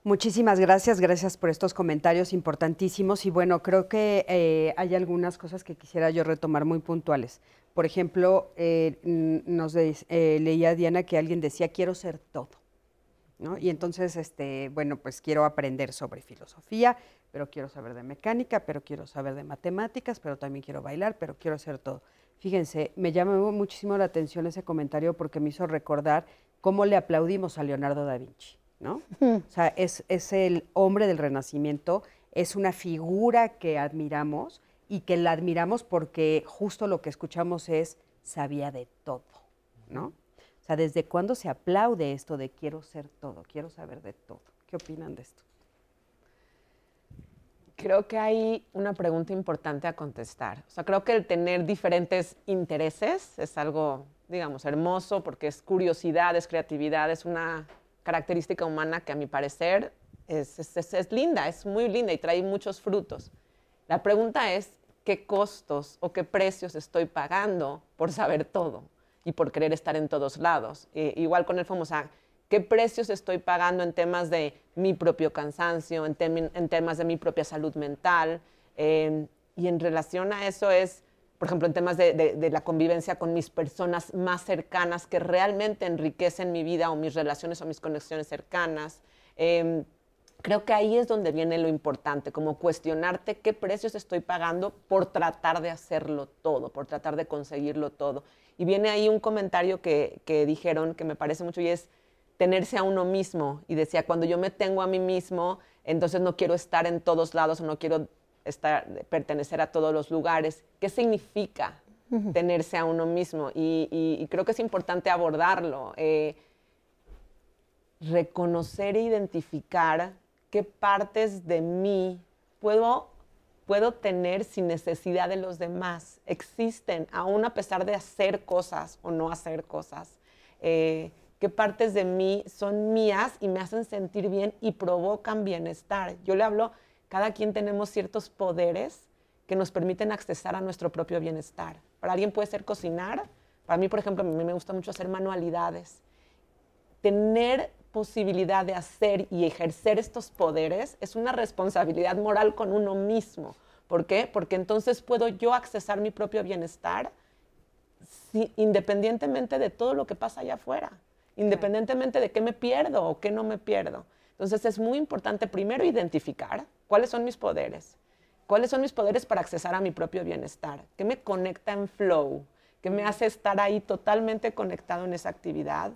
Muchísimas gracias, gracias por estos comentarios importantísimos y bueno, creo que eh, hay algunas cosas que quisiera yo retomar muy puntuales. Por ejemplo, eh, nos eh, leía Diana que alguien decía quiero ser todo. Y entonces, este, bueno, pues quiero aprender sobre filosofía, pero quiero saber de mecánica, pero quiero saber de matemáticas, pero también quiero bailar, pero quiero hacer todo. Fíjense, me llamó muchísimo la atención ese comentario porque me hizo recordar cómo le aplaudimos a Leonardo da Vinci, ¿no? O sea, es, es el hombre del Renacimiento, es una figura que admiramos y que la admiramos porque justo lo que escuchamos es sabía de todo, ¿no? O sea, ¿desde cuándo se aplaude esto de quiero ser todo, quiero saber de todo? ¿Qué opinan de esto? Creo que hay una pregunta importante a contestar. O sea, creo que el tener diferentes intereses es algo, digamos, hermoso porque es curiosidad, es creatividad, es una característica humana que a mi parecer es, es, es linda, es muy linda y trae muchos frutos. La pregunta es, ¿qué costos o qué precios estoy pagando por saber todo? y por querer estar en todos lados. Eh, igual con el famoso, ¿qué precios estoy pagando en temas de mi propio cansancio, en, en temas de mi propia salud mental? Em, y en relación a eso es, por ejemplo, en temas de, de, la convivencia con mis personas más cercanas que realmente enriquecen mi vida o mis relaciones o mis conexiones cercanas. Eh, creo que ahí es donde viene lo importante, como cuestionarte qué precios estoy pagando por tratar de hacerlo todo, por tratar de conseguirlo todo. Y viene ahí un comentario que, dijeron que me parece mucho y es tenerse a uno mismo. Y decía, cuando yo me tengo a mí mismo, entonces no quiero estar en todos lados o no quiero estar, pertenecer a todos los lugares. ¿Qué significa tenerse a uno mismo? Y, creo que es importante abordarlo. Eh, reconocer e identificar qué partes de mí puedo puedo tener sin necesidad de los demás. Existen, aún a pesar de hacer cosas o no hacer cosas. Eh, qué partes de mí son mías y me hacen sentir bien y provocan bienestar. Yo le hablo, cada quien tenemos ciertos poderes que nos permiten accesar a nuestro propio bienestar. Para alguien puede ser cocinar, para mí, por ejemplo, a mí me gusta mucho hacer manualidades. Tener posibilidad de hacer y ejercer estos poderes es una responsabilidad moral con uno mismo. ¿Por qué? Porque entonces puedo yo accesar mi propio bienestar independientemente de todo lo que pasa allá afuera, independientemente de qué me pierdo o qué no me pierdo. Entonces es muy importante primero identificar cuáles son mis poderes, cuáles son mis poderes para accesar a mi propio bienestar, qué me conecta en flow, qué me hace estar ahí totalmente conectado en esa actividad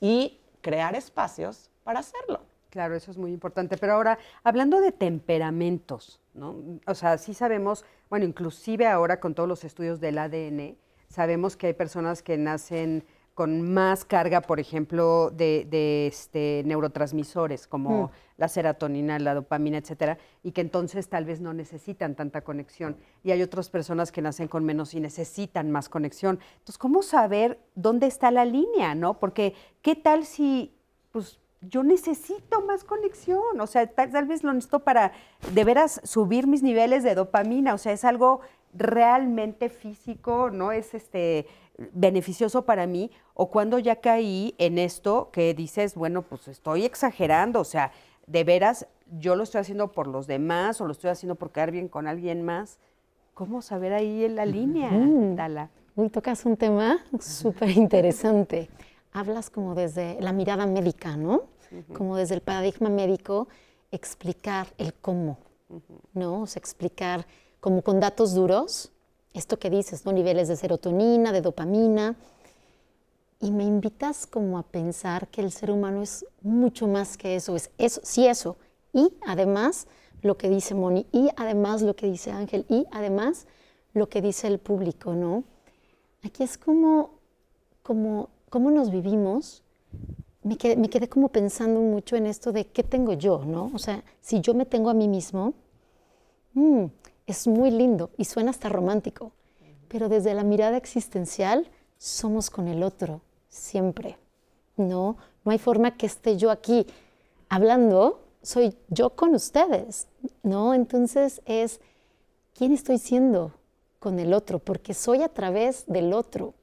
y crear espacios para hacerlo. Claro, eso es muy importante. Pero ahora, hablando de temperamentos, ¿no? O sea, sí sabemos, bueno, inclusive ahora con todos los estudios del ADN, sabemos que hay personas que nacen con más carga, por ejemplo, de, de, este, neurotransmisores como Mm. la serotonina, la dopamina, etcétera, y que entonces tal vez no necesitan tanta conexión. Y hay otras personas que nacen con menos y necesitan más conexión. Entonces, ¿cómo saber dónde está la línea, no? Porque, ¿qué tal si, pues, yo necesito más conexión? O sea, tal, tal vez lo necesito para de veras subir mis niveles de dopamina. O sea, es algo realmente físico, no es este beneficioso para mí, o cuando ya caí en esto que dices, bueno, pues estoy exagerando, o sea, de veras, yo lo estoy haciendo por los demás o lo estoy haciendo por quedar bien con alguien más. ¿Cómo saber ahí en la línea, Mm. Tala? Uy, tocas un tema súper interesante. Hablas como desde la mirada médica, ¿no? Como desde el paradigma médico, explicar el cómo, ¿no? O sea, explicar como con datos duros, esto que dices, ¿no? Niveles de serotonina, de dopamina. Y me invitas como a pensar que el ser humano es mucho más que eso, es eso, sí eso. Y además lo que dice Moni, y además lo que dice Ángel, y además lo que dice el público, ¿no? Aquí es como, como, cómo nos vivimos. Me quedé, me quedé como pensando mucho en esto de qué tengo yo, ¿no? O sea, si yo me tengo a mí mismo, mm, es muy lindo y suena hasta romántico, pero desde la mirada existencial somos con el otro, siempre, ¿no? No hay forma que esté yo aquí hablando, soy yo con ustedes, ¿no? Entonces es, ¿quién estoy siendo con el otro? Porque soy a través del otro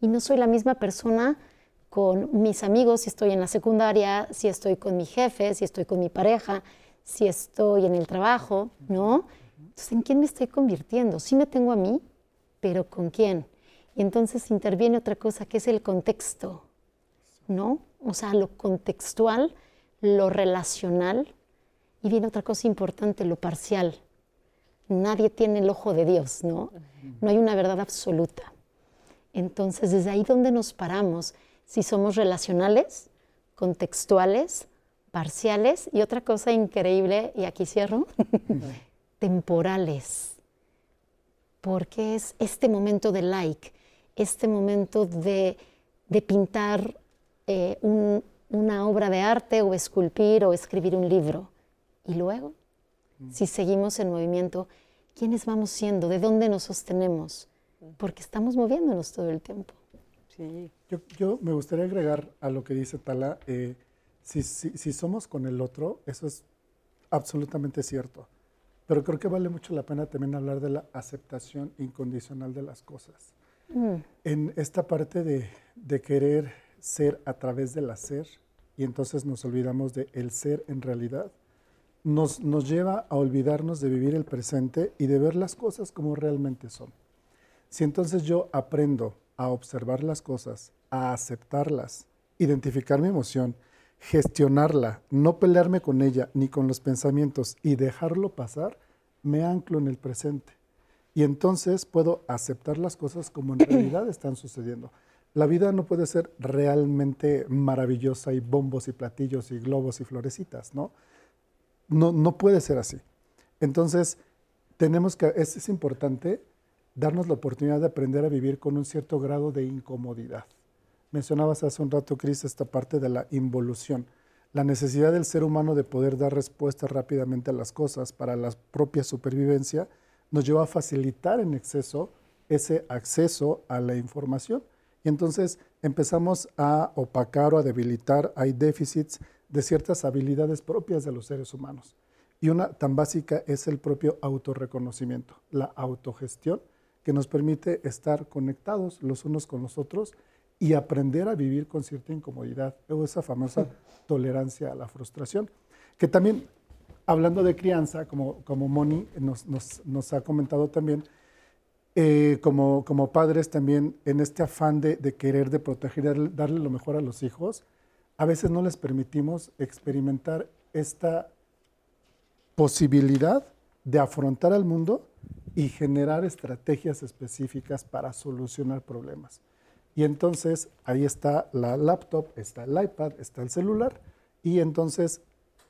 y no soy la misma persona con mis amigos si estoy en la secundaria, si estoy con mi jefe, si estoy con mi pareja, si estoy en el trabajo, ¿no? Entonces, ¿en quién me estoy convirtiendo? Sí me tengo a mí, pero ¿con quién? Y entonces interviene otra cosa que es el contexto, ¿no? O sea, lo contextual, lo relacional, y viene otra cosa importante, lo parcial. Nadie tiene el ojo de Dios, ¿no? No hay una verdad absoluta. Entonces, desde ahí donde nos paramos, si somos relacionales, contextuales, parciales, y otra cosa increíble, y aquí cierro, temporales. Porque es este momento de like, este momento de, de pintar eh, un- una obra de arte o esculpir o escribir un libro. Y luego, si seguimos en movimiento, ¿quiénes vamos siendo? ¿De dónde nos sostenemos? Porque estamos moviéndonos todo el tiempo. Sí. Yo, yo me gustaría agregar a lo que dice Tala, eh, si, si- si somos con el otro, eso es absolutamente cierto, pero creo que vale mucho la pena también hablar de la aceptación incondicional de las cosas. Mm, En esta parte de, de querer ser a través del hacer, y entonces nos olvidamos de el ser en realidad, nos, nos lleva a olvidarnos de vivir el presente y de ver las cosas como realmente son. Si entonces yo aprendo a observar las cosas, a aceptarlas, identificar mi emoción, gestionarla, no pelearme con ella ni con los pensamientos y dejarlo pasar, me anclo en el presente. Y entonces puedo aceptar las cosas como en realidad están sucediendo. La vida no puede ser realmente maravillosa y bombos y platillos y globos y florecitas, ¿no? No, no puede ser así. Entonces, tenemos que, es, es importante darnos la oportunidad de aprender a vivir con un cierto grado de incomodidad. Mencionabas hace un rato, Cris, esta parte de la involución, la necesidad del ser humano de poder dar respuestas rápidamente a las cosas para la propia supervivencia, nos lleva a facilitar en exceso ese acceso a la información. Y entonces empezamos a opacar o a debilitar, hay déficits de ciertas habilidades propias de los seres humanos. Y una tan básica es el propio autorreconocimiento, la autogestión, que nos permite estar conectados los unos con los otros y aprender a vivir con cierta incomodidad, o esa famosa tolerancia a la frustración, que también, hablando de crianza, como, como Moni nos, nos, nos ha comentado también, eh, como, como padres también, en este afán de, de querer, de proteger, darle, darle lo mejor a los hijos, a veces no les permitimos experimentar esta posibilidad de afrontar al mundo y generar estrategias específicas para solucionar problemas. Y entonces ahí está la laptop, está el iPad, está el celular, y entonces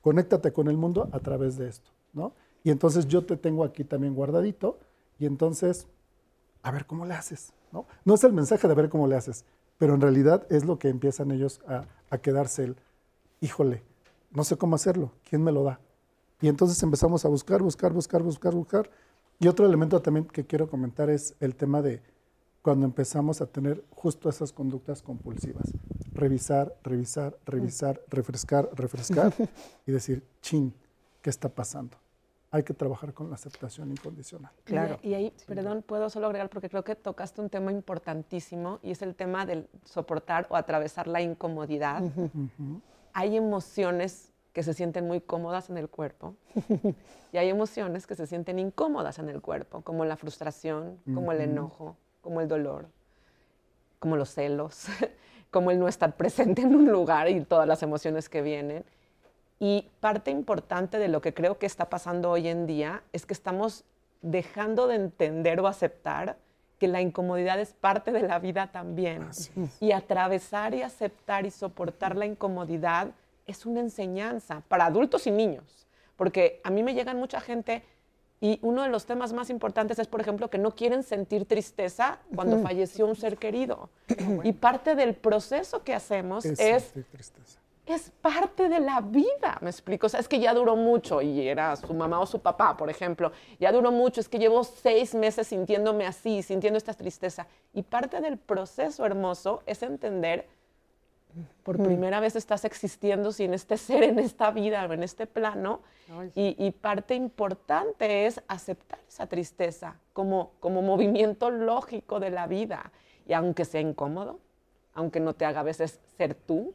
conéctate con el mundo a través de esto, ¿no? Y entonces yo te tengo aquí también guardadito, y entonces, a ver cómo le haces, ¿no? No es el mensaje de ver cómo le haces, pero en realidad es lo que empiezan ellos a, a quedarse el, híjole, no sé cómo hacerlo, ¿quién me lo da? Y entonces empezamos a buscar, buscar, buscar, buscar, buscar. Y otro elemento también que quiero comentar es el tema de cuando empezamos a tener justo esas conductas compulsivas. Revisar, revisar, revisar, refrescar, refrescar y decir, chin, ¿qué está pasando? Hay que trabajar con la aceptación incondicional. Claro. Y, ahí, perdón, puedo solo agregar porque creo que tocaste un tema importantísimo y es el tema del soportar o atravesar la incomodidad. Hay emociones que se sienten muy cómodas en el cuerpo y hay emociones que se sienten incómodas en el cuerpo, como la frustración, como el enojo, como el dolor, como los celos, como el no estar presente en un lugar y todas las emociones que vienen. Y parte importante de lo que creo que está pasando hoy en día es que estamos dejando de entender o aceptar que la incomodidad es parte de la vida también. Y atravesar y aceptar y soportar la incomodidad es una enseñanza para adultos y niños. Porque a mí me llegan mucha gente y uno de los temas más importantes es, por ejemplo, que no quieren sentir tristeza cuando falleció un ser querido. Y parte del proceso que hacemos es, es, parte de la vida, me explico. O sea, es que ya duró mucho y era su mamá o su papá, por ejemplo. Ya duró mucho, es que llevo seis meses sintiéndome así, sintiendo esta tristeza. Y parte del proceso hermoso es entender por primera vez estás existiendo sin este ser en esta vida o en este plano. Y, parte importante es aceptar esa tristeza como, como movimiento lógico de la vida. Y aunque sea incómodo, aunque no te haga a veces ser tú,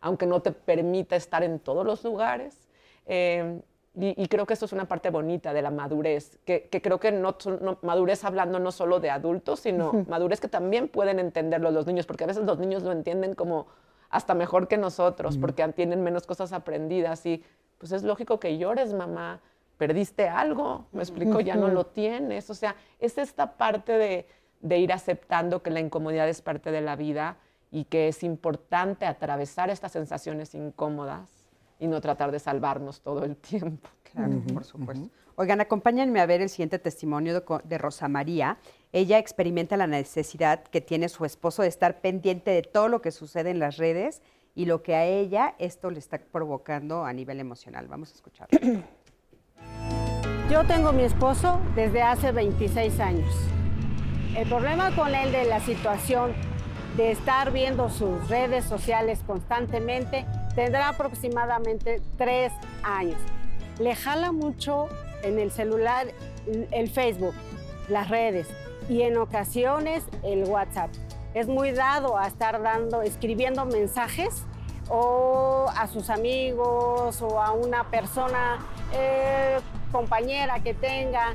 aunque no te permita estar en todos los lugares. Eh, y, creo que eso es una parte bonita de la madurez, que, creo que no, madurez hablando no solo de adultos, sino madurez que también pueden entenderlo los niños, porque a veces los niños lo entienden como hasta mejor que nosotros, porque tienen menos cosas aprendidas y pues es lógico que llores, mamá, perdiste algo, me explico, ya no lo tienes. O sea, es esta parte de, de ir aceptando que la incomodidad es parte de la vida y que es importante atravesar estas sensaciones incómodas y no tratar de salvarnos todo el tiempo. Claro, por supuesto. Oigan, acompáñenme a ver el siguiente testimonio de, Rosa María. Ella experimenta la necesidad que tiene su esposo de estar pendiente de todo lo que sucede en las redes y lo que a ella esto le está provocando a nivel emocional. Vamos a escuchar. Yo tengo mi esposo desde hace 26 años. El problema con él de la situación de estar viendo sus redes sociales constantemente tendrá aproximadamente tres años. Le jala mucho en el celular el Facebook, las redes y en ocasiones el WhatsApp. Es muy dado a estar dando, escribiendo mensajes o a sus amigos o a una persona eh, compañera que tenga,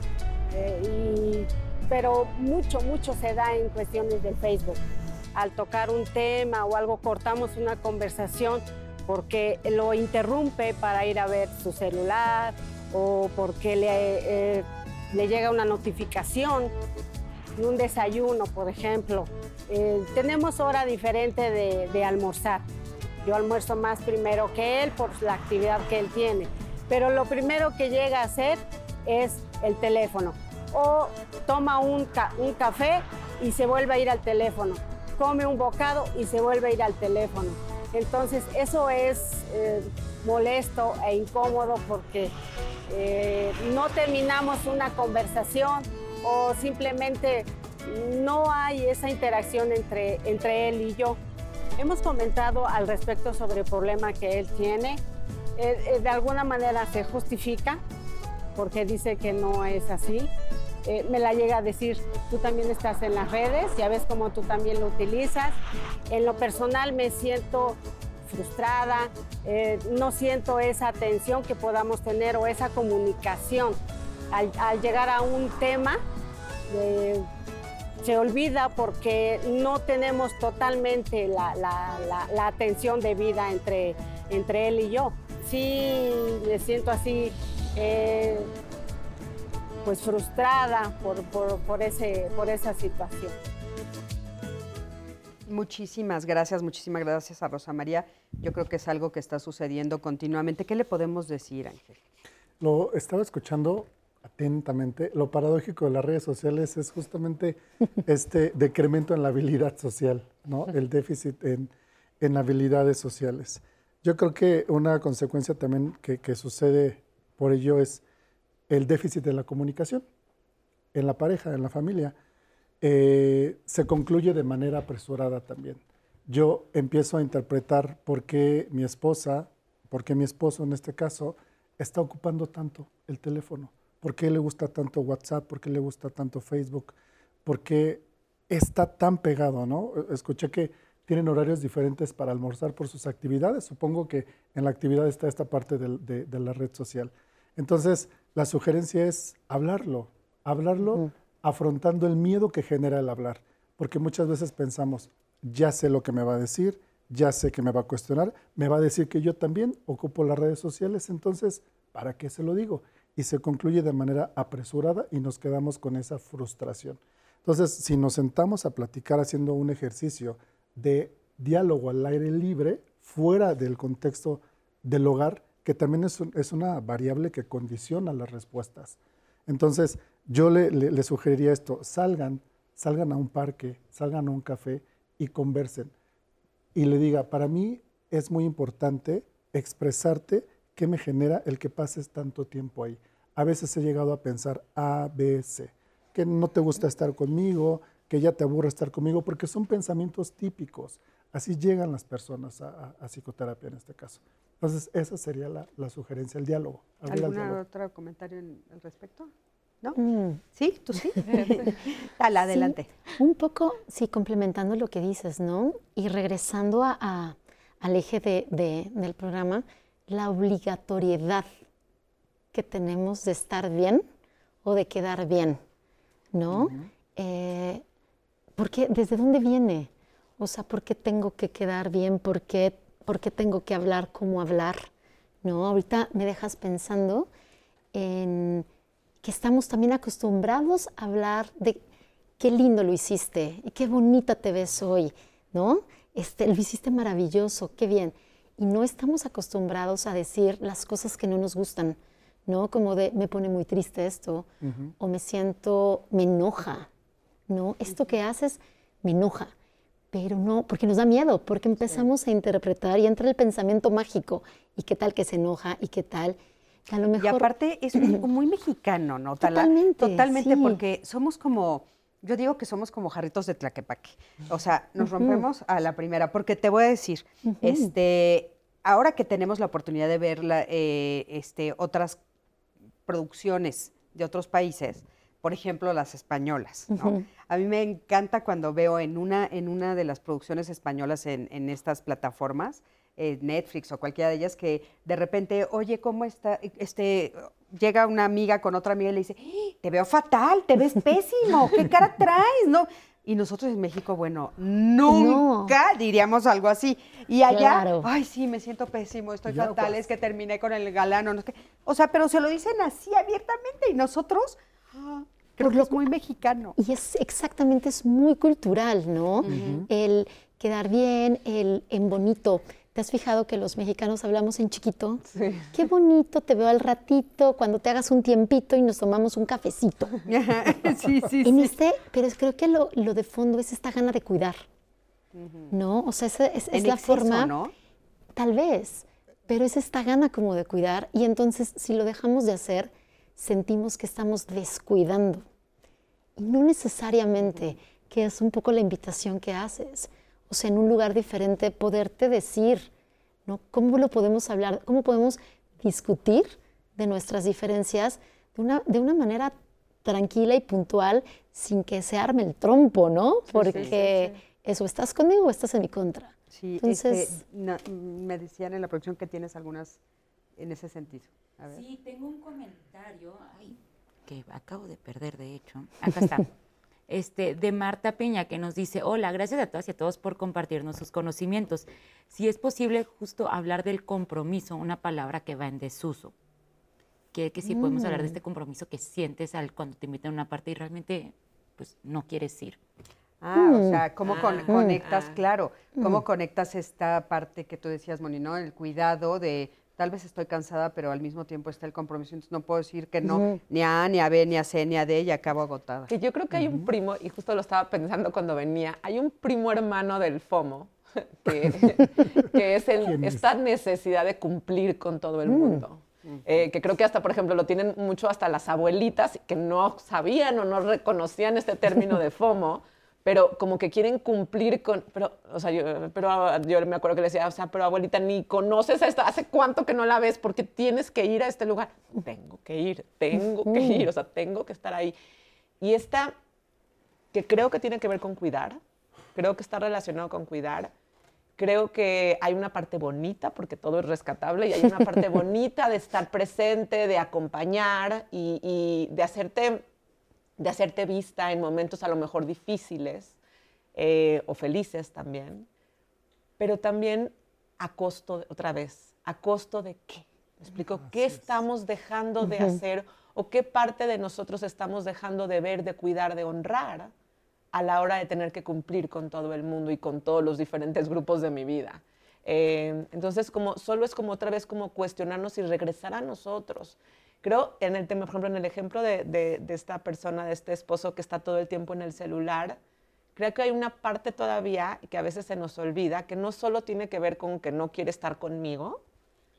eh, pero mucho, mucho se da en cuestiones del Facebook. Al tocar un tema o algo, cortamos una conversación porque lo interrumpe para ir a ver su celular o porque le, eh, le llega una notificación de un desayuno, por ejemplo. Eh, tenemos hora diferente de, almorzar. Yo almuerzo más primero que él por la actividad que él tiene. Pero lo primero que llega a hacer es el teléfono. O toma un, un café y se vuelve a ir al teléfono. Come un bocado y se vuelve a ir al teléfono. Entonces eso es eh, molesto e incómodo porque eh, no terminamos una conversación o simplemente no hay esa interacción entre, entre él y yo. Hemos comentado al respecto sobre el problema que él tiene. Eh, de alguna manera se justifica porque dice que no es así. me la llega a decir, tú también estás en las redes, ya ves cómo tú también lo utilizas. En lo personal me siento frustrada, eh, no siento esa atención que podamos tener o esa comunicación. Al, llegar a un tema, eh, se olvida porque no tenemos totalmente la, la, atención debida entre, entre él y yo. Sí, me siento así, eh, pues frustrada por, por, por, ese, por esa situación. Muchísimas gracias, muchísimas gracias a Rosa María. Yo creo que es algo que está sucediendo continuamente. ¿Qué le podemos decir, Ángel? Lo estaba escuchando atentamente. Lo paradójico de las redes sociales es justamente este decremento en la habilidad social, ¿no? El déficit en, en habilidades sociales. Yo creo que una consecuencia también que, que sucede por ello es el déficit de la comunicación en la pareja, en la familia. Eh, se concluye de manera apresurada también. Yo empiezo a interpretar por qué mi esposa, por qué mi esposo en este caso, está ocupando tanto el teléfono, por qué le gusta tanto WhatsApp, por qué le gusta tanto Facebook, por qué está tan pegado, ¿no? Escuché que tienen horarios diferentes para almorzar por sus actividades. Supongo que en la actividad está esta parte de, de la red social. Entonces, la sugerencia es hablarlo, hablarlo afrontando el miedo que genera el hablar, porque muchas veces pensamos, ya sé lo que me va a decir, ya sé que me va a cuestionar, me va a decir que yo también ocupo las redes sociales, entonces, ¿para qué se lo digo? Y se concluye de manera apresurada y nos quedamos con esa frustración. Entonces, si nos sentamos a platicar haciendo un ejercicio de diálogo al aire libre, fuera del contexto del hogar, que también es, es una variable que condiciona las respuestas. Entonces, yo le, sugeriría esto, salgan, salgan a un parque, salgan a un café y conversen. Y le diga, para mí es muy importante expresarte qué me genera el que pases tanto tiempo ahí. A veces he llegado a pensar A, B, C, que no te gusta estar conmigo, que ya te aburre estar conmigo, porque son pensamientos típicos. Así llegan las personas a, psicoterapia en este caso. Entonces, esa sería la, sugerencia, el diálogo. ¿Algún otro comentario al respecto? ¿no? Mm. ¿Sí? ¿Tú sí? Dale, adelante. un poco, sí, complementando lo que dices, ¿no? Y regresando a, al eje de, del programa, la obligatoriedad que tenemos de estar bien o de quedar bien, ¿no? Eh, porque, ¿desde dónde viene? O sea, ¿por qué tengo que quedar bien? ¿Por qué, ¿Por qué tengo que hablar como hablar? ¿No? Ahorita me dejas pensando en que estamos también acostumbrados a hablar de qué lindo lo hiciste y qué bonita te ves hoy, ¿no? Este, lo hiciste maravilloso, qué bien. Y no estamos acostumbrados a decir las cosas que no nos gustan, ¿no? Como de, me pone muy triste esto, o me siento, me enoja, ¿no? Esto que haces me enoja, pero no, porque nos da miedo, porque empezamos a interpretar y entra el pensamiento mágico, y qué tal que se enoja, y qué tal y aparte es muy mexicano, ¿no? Totalmente. Totalmente, porque somos como, yo digo que somos como jarritos de tlaquepaque. O sea, nos rompemos a la primera, porque te voy a decir, este, ahora que tenemos la oportunidad de ver eh, este, otras producciones de otros países, por ejemplo, las españolas. ¿no? A mí me encanta cuando veo en una, en una de las producciones españolas en, en estas plataformas, eh, Netflix o cualquiera de ellas, que de repente, oye, ¿cómo está? Este, llega una amiga con otra amiga y le dice, ¡Ah! te veo fatal, te ves pésimo, ¿qué cara traes? ¿No? Y nosotros en México, bueno, nunca diríamos algo así. Y allá, ay, sí, me siento pésimo, estoy fatal, es que terminé con el galano. No O sea, pero se lo dicen así abiertamente y nosotros, ah, creo que es muy mexicano. Y es exactamente, es muy cultural, ¿no? El quedar bien, el en bonito. ¿Te has fijado que los mexicanos hablamos en chiquito? Sí. Qué bonito, te veo al ratito, cuando te hagas un tiempito y nos tomamos un cafecito. sí, sí, en sí. Este, pero creo que lo, de fondo es esta gana de cuidar, ¿no? O sea, es, es, la forma... ¿no? Tal vez, pero es esta gana como de cuidar y entonces si lo dejamos de hacer, sentimos que estamos descuidando. Y no necesariamente, que es un poco la invitación que haces en un lugar diferente, poderte decir, ¿no? ¿Cómo lo podemos hablar? ¿Cómo podemos discutir de nuestras diferencias de una, de una manera tranquila y puntual sin que se arme el trompo, ¿no? Porque eso, ¿estás conmigo o estás en mi contra? Sí, Entonces, este, me decían en la producción que tienes algunas en ese sentido. Sí, tengo un comentario que acabo de perder, de hecho. Acá está. este, de Marta Peña, que nos dice, hola, gracias a todas y a todos por compartirnos sus conocimientos. Si es posible justo hablar del compromiso, una palabra que va en desuso. Que, que si podemos hablar de este mm. compromiso que sientes al, cuando te invitan a una parte y realmente pues no quieres ir. Ah, o sea, mm. ¿cómo ah. conectas, ah. claro, cómo mm. conectas esta parte que tú decías, Moni, ¿no? El cuidado de tal vez estoy cansada, pero al mismo tiempo está el compromiso, entonces no puedo decir que no, ni a A, ni a B, ni a C, ni a D, y acabo agotada. Que yo creo que hay un primo, y justo lo estaba pensando cuando venía, hay un primo hermano del FOMO, que, que es el- esta necesidad de cumplir con todo el mundo. Eh, que creo que hasta, por ejemplo, lo tienen mucho hasta las abuelitas que no sabían o no reconocían este término de FOMO, pero como que quieren cumplir con, pero, o sea, yo, pero yo me acuerdo que le decía, o sea, pero abuelita, ni conoces a esta, ¿hace cuánto que no la ves? Porque tienes que ir a este lugar. Tengo que ir, tengo que ir, o sea, tengo que estar ahí. Y esta, que creo que tiene que ver con cuidar, creo que está relacionado con cuidar, creo que hay una parte bonita, porque todo es rescatable, y hay una parte bonita de estar presente, de acompañar y, y de, hacerte, de hacerte vista en momentos a lo mejor difíciles eh, o felices también, pero también a costo, otra vez, a costo de qué. ¿Me explico? ¿Qué estamos dejando de hacer o qué parte de nosotros estamos dejando de ver, de cuidar, de honrar a la hora de tener que cumplir con todo el mundo y con todos los diferentes grupos de mi vida? Eh, entonces, como, solo es como otra vez como cuestionarnos y regresar a nosotros. Creo en el tema, por ejemplo, en el ejemplo de, de- de esta persona, de este esposo que está todo el tiempo en el celular, creo que hay una parte todavía que a veces se nos olvida, que no solo tiene que ver con que no quiere estar conmigo,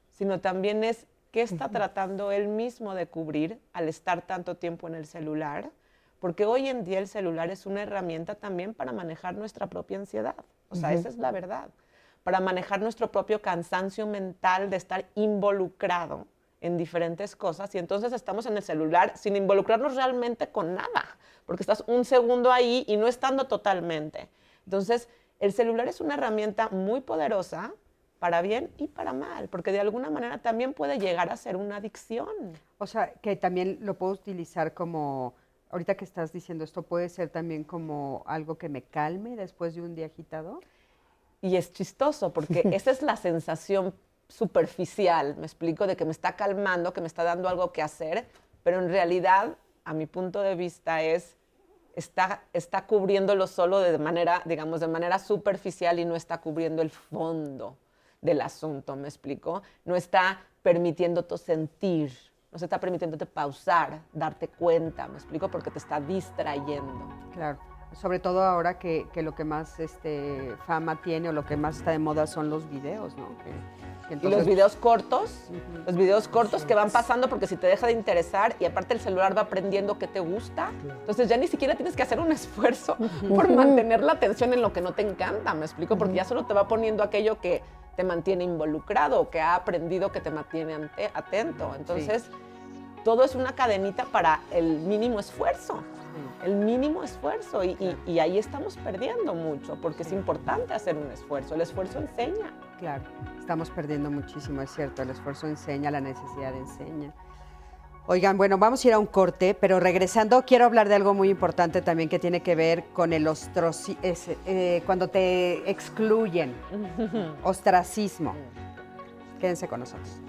sino también es qué está tratando él mismo de cubrir al estar tanto tiempo en el celular, porque hoy en día el celular es una herramienta también para manejar nuestra propia ansiedad. O sea, esa es la verdad. Para manejar nuestro propio cansancio mental de estar involucrado en diferentes cosas y entonces estamos en el celular sin involucrarnos realmente con nada, porque estás un segundo ahí y no estando totalmente. Entonces, el celular es una herramienta muy poderosa para bien y para mal, porque de alguna manera también puede llegar a ser una adicción. O sea, que también lo puedo utilizar como, ahorita que estás diciendo esto, puede ser también como algo que me calme después de un día agitado. Y es chistoso porque esa es la sensación superficial, me explico, de que me está calmando, que me está dando algo que hacer, pero en realidad, a mi punto de vista, es está, está cubriéndolo solo de manera, digamos, de manera superficial y no está cubriendo el fondo del asunto, ¿me explico? No está permitiéndote sentir, no se está permitiéndote pausar, darte cuenta, ¿me explico? Porque te está distrayendo. Claro. Sobre todo ahora que, que lo que más este, fama tiene o lo que más está de moda son los videos, ¿no? Y los videos cortos, los videos cortos que van pasando porque si te deja de interesar y aparte el celular va aprendiendo qué te gusta, entonces ya ni siquiera tienes que hacer un esfuerzo por mantener la atención en lo que no te encanta, me explico, porque ya solo te va poniendo aquello que te mantiene involucrado que ha aprendido que te mantiene atento. Entonces, todo es una cadenita para el mínimo esfuerzo. El mínimo esfuerzo y, y- y ahí estamos perdiendo mucho porque es importante hacer un esfuerzo. El esfuerzo enseña. Claro, estamos perdiendo muchísimo, es cierto. El esfuerzo enseña, la necesidad enseña. Oigan, bueno, vamos a ir a un corte, pero regresando quiero hablar de algo muy importante también que tiene que ver con el ostracismo, cuando te excluyen, ostracismo. Quédense con nosotros.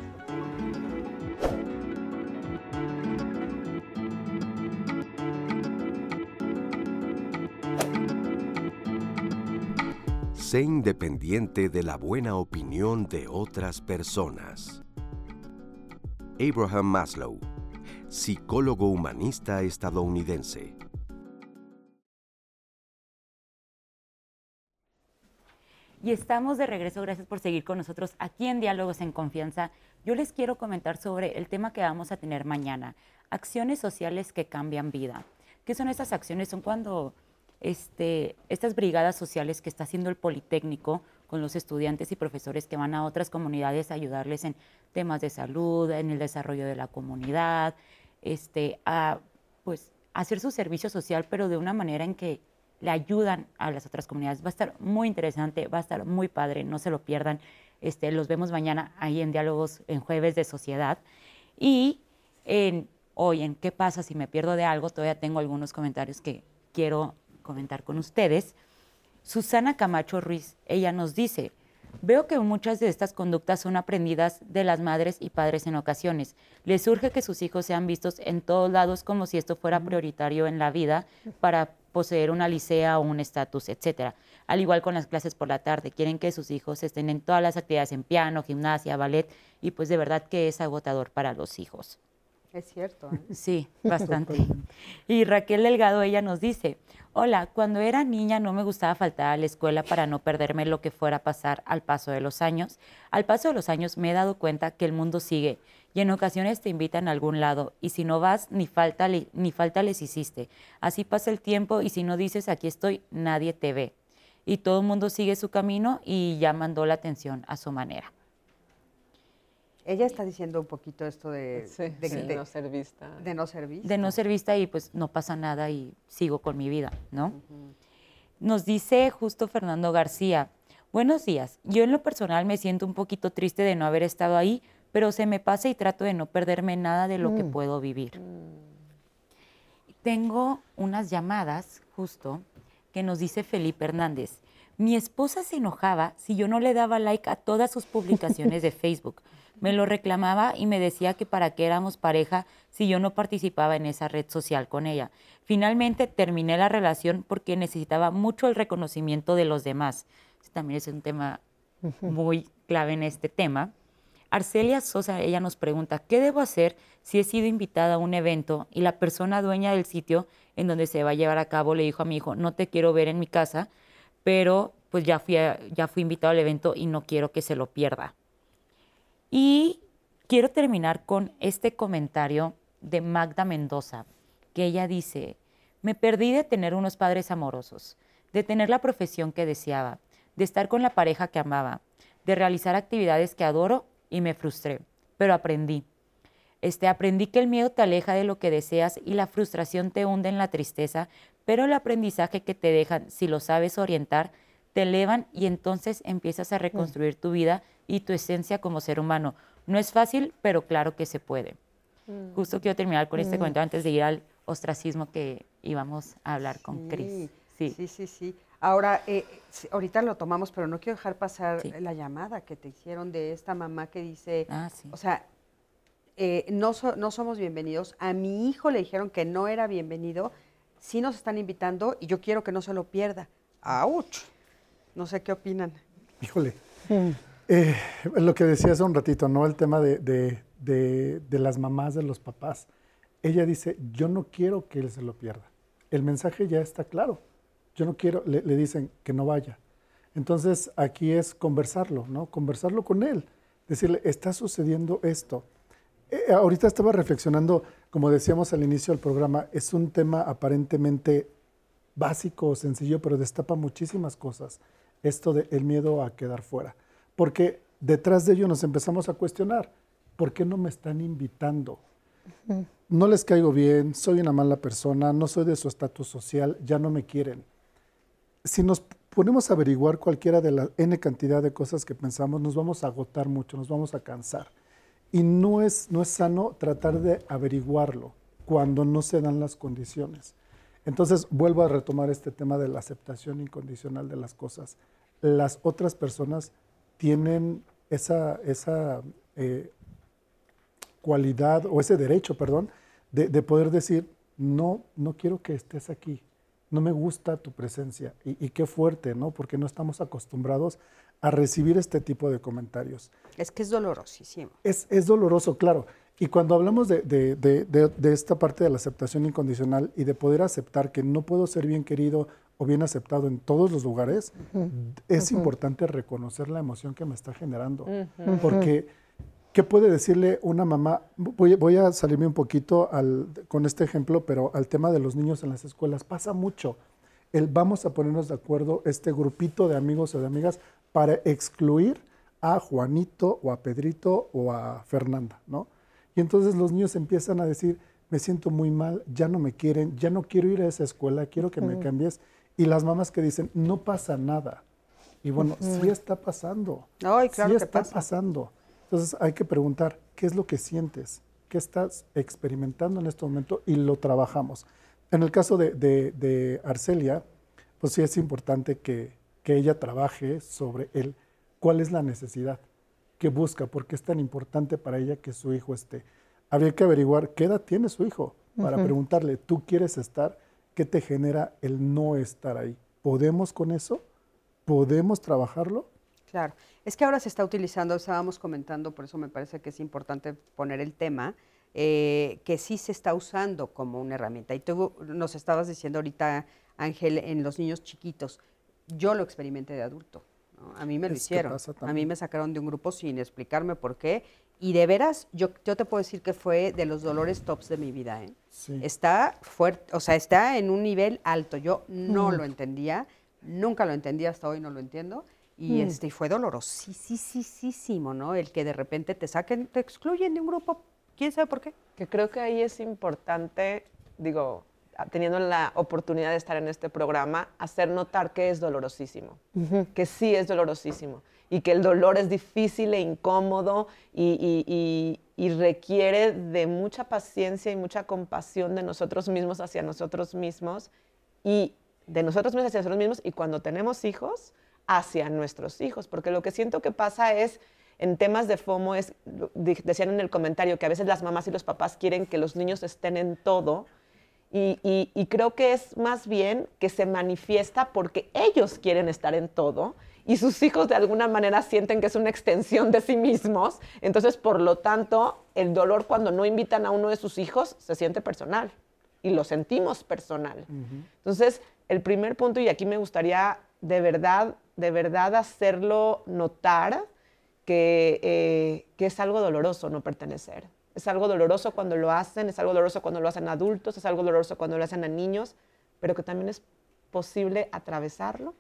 Sé independiente de la buena opinión de otras personas. Abraham Maslow, psicólogo humanista estadounidense. Y estamos de regreso, gracias por seguir con nosotros aquí en Diálogos en Confianza. Yo les quiero comentar sobre el tema que vamos a tener mañana, acciones sociales que cambian vida. ¿Qué son estas acciones? Son cuando este, estas brigadas sociales que está haciendo el Politécnico con los estudiantes y profesores que van a otras comunidades a ayudarles en temas de salud, en el desarrollo de la comunidad, este, a pues, hacer su servicio social, pero de una manera en que le ayudan a las otras comunidades. Va a estar muy interesante, va a estar muy padre, no se lo pierdan. Este, los vemos mañana ahí en Diálogos en Jueves de Sociedad. Y hoy en ¿Qué pasa si me pierdo de algo? Todavía tengo algunos comentarios que quiero comentar con ustedes. Susana Camacho Ruiz, ella nos dice, veo que muchas de estas conductas son aprendidas de las madres y padres en ocasiones. Les surge que sus hijos sean vistos en todos lados como si esto fuera prioritario en la vida para poseer una licea o un estatus, etcétera. Al igual con las clases por la tarde, quieren que sus hijos estén en todas las actividades en piano, gimnasia, ballet, y pues de verdad que es agotador para los hijos. Es cierto. ¿eh? Sí, bastante. y Raquel Delgado, ella nos dice, hola, cuando era niña no me gustaba faltar a la escuela para no perderme lo que fuera a pasar al paso de los años. Al paso de los años me he dado cuenta que el mundo sigue y en ocasiones te invitan a algún lado y si no vas, ni falta, ni falta les hiciste. Así pasa el tiempo y si no dices aquí estoy, nadie te ve. Y todo el mundo sigue su camino y ya mandó la atención a su manera. Ella está diciendo un poquito esto de, de, no ser vista. De no ser vista. De no ser vista y pues no pasa nada y sigo con mi vida, ¿no? Nos dice justo Fernando García, buenos días, yo en lo personal me siento un poquito triste de no haber estado ahí, pero se me pasa y trato de no perderme nada de lo que mm. puedo vivir. Tengo unas llamadas justo que nos dice Felipe Hernández. Mi esposa se enojaba si yo no le daba like a todas sus publicaciones de Facebook. Me lo reclamaba y me decía que para qué éramos pareja si yo no participaba en esa red social con ella. Finalmente terminé la relación porque necesitaba mucho el reconocimiento de los demás. también es un tema muy clave en este tema. Arcelia Sosa, ella nos pregunta, ¿qué debo hacer si he sido invitada a un evento y la persona dueña del sitio en donde se va a llevar a cabo le dijo a mi hijo, no te quiero ver en mi casa, pero pues ya fui, ya fui invitado al evento y no quiero que se lo pierda? Y quiero terminar con este comentario de Magda Mendoza, que ella dice, me perdí de tener unos padres amorosos, de tener la profesión que deseaba, de estar con la pareja que amaba, de realizar actividades que adoro y me frustré, pero aprendí. Este, aprendí que el miedo te aleja de lo que deseas y la frustración te hunde en la tristeza, pero el aprendizaje que te dejan, si lo sabes orientar, te elevan y entonces empiezas a reconstruir tu vida y tu esencia como ser humano. No es fácil, pero claro que se puede. Mm. Justo quiero terminar con este mm. comentario antes de ir al ostracismo que íbamos a hablar con Cris. Sí. sí, sí, sí. Ahora, eh, ahorita lo tomamos, pero no quiero dejar pasar la llamada que te hicieron de esta mamá que dice, ah, o sea, eh, no, no somos bienvenidos. A mi hijo le dijeron que no era bienvenido, sí nos están invitando y yo quiero que no se lo pierda. ¡Auch! No sé qué opinan. Híjole. Mm. Eh, lo que decía hace un ratito, ¿no? El tema de, de, de, las mamás, de los papás. Ella dice, yo no quiero que él se lo pierda. El mensaje ya está claro. Yo no quiero, le, dicen que no vaya. Entonces aquí es conversarlo, ¿no? Conversarlo con él. Decirle, está sucediendo esto. Eh, ahorita estaba reflexionando, como decíamos al inicio del programa, es un tema aparentemente básico, sencillo, pero destapa muchísimas cosas. Esto del miedo a quedar fuera. Porque detrás de ello nos empezamos a cuestionar, ¿por qué no me están invitando? No les caigo bien, soy una mala persona, no soy de su estatus social, ya no me quieren. Si nos ponemos a averiguar cualquiera de la N cantidad de cosas que pensamos, nos vamos a agotar mucho, nos vamos a cansar. Y no es, no es sano tratar de averiguarlo cuando no se dan las condiciones. Entonces, vuelvo a retomar este tema de la aceptación incondicional de las cosas. Las otras personas tienen esa, esa eh, cualidad o ese derecho, perdón, de, poder decir, no, no quiero que estés aquí, no me gusta tu presencia. Y, qué fuerte, ¿no? Porque no estamos acostumbrados a recibir este tipo de comentarios. Es que es dolorosísimo. Es, es doloroso, claro. Y cuando hablamos de, de, de, esta parte de la aceptación incondicional y de poder aceptar que no puedo ser bien querido o bien aceptado en todos los lugares, es importante reconocer la emoción que me está generando. Porque, ¿qué puede decirle una mamá? Voy, voy a salirme un poquito al, con este ejemplo, pero al tema de los niños en las escuelas. Pasa mucho. El vamos a ponernos de acuerdo, este grupito de amigos o de amigas, para excluir a Juanito o a Pedrito o a Fernanda, ¿no? Y entonces los niños empiezan a decir, me siento muy mal, ya no me quieren, ya no quiero ir a esa escuela, quiero que me cambies. Y las mamás que dicen, no pasa nada. Y bueno, sí está pasando. Ay, claro sí está pasando. Entonces hay que preguntar, ¿qué es lo que sientes? ¿Qué estás experimentando en este momento? Y lo trabajamos. En el caso de, de, Arcelia, pues sí es importante que, que ella trabaje sobre el cuál es la necesidad que busca, porque es tan importante para ella que su hijo esté. Habría que averiguar qué edad tiene su hijo para preguntarle, ¿tú quieres estar? ¿Qué te genera el no estar ahí? ¿Podemos con eso? ¿Podemos trabajarlo? Claro. Es que ahora se está utilizando, estábamos comentando, por eso me parece que es importante poner el tema, eh, que sí se está usando como una herramienta. Y tú nos estabas diciendo ahorita, Ángel, en los niños chiquitos, yo lo experimenté de adulto. A mí me lo hicieron. A mí me sacaron de un grupo sin explicarme por qué. Y de veras, yo, yo te puedo decir que fue de los dolores tops de mi vida. ¿eh? Está fuerte, o sea, está en un nivel alto. Yo no lo entendía, nunca lo entendí, hasta hoy no lo entiendo. Y mm. este fue dolorosísimo, ¿no? El que de repente te saquen, te excluyen de un grupo ¿Quién sabe por qué? Que creo que ahí es importante, digo, teniendo la oportunidad de estar en este programa, hacer notar que es dolorosísimo, que sí es dolorosísimo y que el dolor es difícil e incómodo y, requiere de mucha paciencia y mucha compasión de nosotros mismos hacia nosotros mismos y de nosotros mismos hacia nosotros mismos y cuando tenemos hijos, hacia nuestros hijos, porque lo que siento que pasa es en temas de FOMO es, decían en el comentario que a veces las mamás y los papás quieren que los niños estén en todo y, creo que es más bien que se manifiesta porque ellos quieren estar en todo y sus hijos de alguna manera sienten que es una extensión de sí mismos. Entonces, por lo tanto, el dolor cuando no invitan a uno de sus hijos se siente personal y lo sentimos personal. Entonces, el primer punto, y aquí me gustaría de verdad, de verdad hacerlo notar, eh, que, es algo doloroso no pertenecer. Es algo doloroso cuando lo hacen, es algo doloroso cuando lo hacen adultos, es algo doloroso cuando lo hacen a niños, pero que también es posible atravesarlo,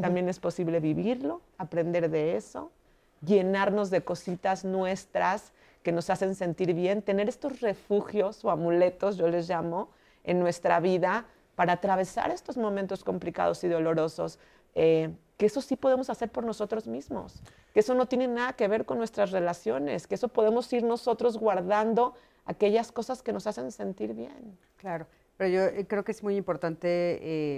también es posible vivirlo, aprender de eso, llenarnos de cositas nuestras que nos hacen sentir bien, tener estos refugios o amuletos, yo les llamo, en nuestra vida para atravesar estos momentos complicados y dolorosos. Eh, que eso sí podemos hacer por nosotros mismos, que eso no tiene nada que ver con nuestras relaciones, que eso podemos ir nosotros guardando aquellas cosas que nos hacen sentir bien. Claro, pero yo eh, creo que es muy importante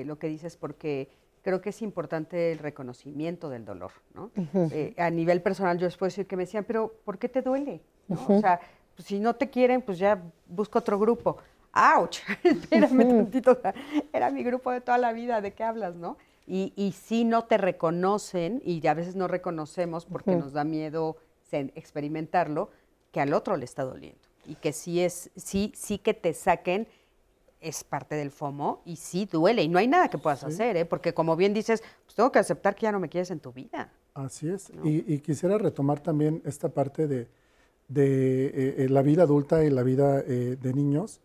eh, lo que dices porque creo que es importante el reconocimiento del dolor, ¿no? Eh, a nivel personal yo les puedo decir que me decían, pero ¿por qué te duele? O sea, pues, si no te quieren, pues ya busca otro grupo. ¡Auch! Espérame tantito, era mi grupo de toda la vida, ¿de qué hablas, no? Y, si no te reconocen, y a veces no reconocemos porque nos da miedo experimentarlo, que al otro le está doliendo. Y que sí es, sí, sí que te saquen es parte del FOMO y sí duele. Y no hay nada que puedas hacer, ¿eh? porque como bien dices, pues tengo que aceptar que ya no me quieres en tu vida. Así es. Y, quisiera retomar también esta parte de, de eh, eh, la vida adulta y la vida eh, de niños.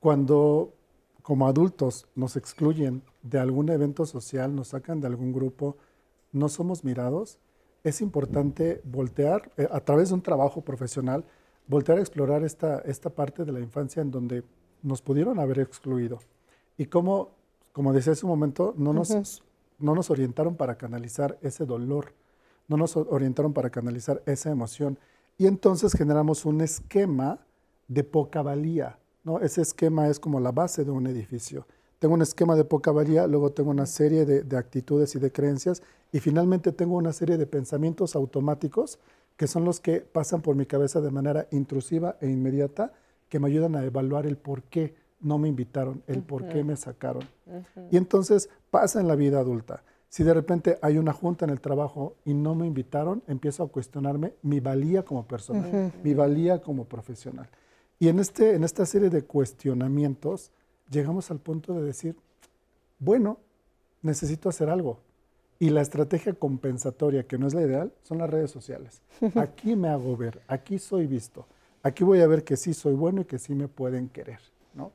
Cuando como adultos nos excluyen de algún evento social, nos sacan de algún grupo, no somos mirados, es importante voltear, eh, a través de un trabajo profesional, voltear a explorar esta, esta parte de la infancia en donde nos pudieron haber excluido. Y cómo, como decía hace un momento, no nos, no nos orientaron para canalizar ese dolor, no nos orientaron para canalizar esa emoción. Y entonces generamos un esquema de poca valía, ese esquema es como la base de un edificio. Tengo un esquema de poca valía, luego tengo una serie de, actitudes y de creencias y finalmente tengo una serie de pensamientos automáticos que son los que pasan por mi cabeza de manera intrusiva e inmediata que me ayudan a evaluar el por qué no me invitaron, el por qué me sacaron. Y entonces pasa en la vida adulta. Si de repente hay una junta en el trabajo y no me invitaron, empiezo a cuestionarme mi valía como persona, mi valía como profesional. Y en, este, en esta serie de cuestionamientos llegamos al punto de decir, bueno, necesito hacer algo. Y la estrategia compensatoria, que no es la ideal, son las redes sociales. Aquí me hago ver, aquí soy visto, aquí voy a ver que sí soy bueno y que sí me pueden querer. ¿no?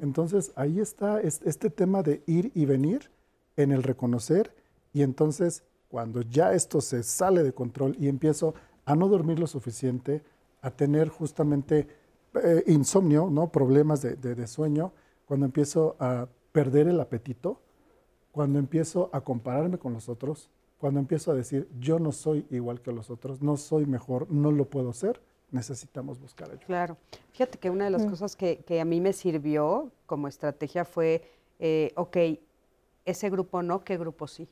Entonces ahí está este tema de ir y venir en el reconocer y entonces cuando ya esto se sale de control y empiezo a no dormir lo suficiente, a tener justamente eh, insomnio, ¿no? problemas de, sueño, cuando empiezo a perder el apetito, cuando empiezo a compararme con los otros, cuando empiezo a decir yo no soy igual que los otros, no soy mejor, no lo puedo ser, necesitamos buscar ayuda. Claro. Fíjate que una de las mm. cosas que, a mí me sirvió como estrategia fue, eh, ok, ese grupo no, ¿qué grupo sí?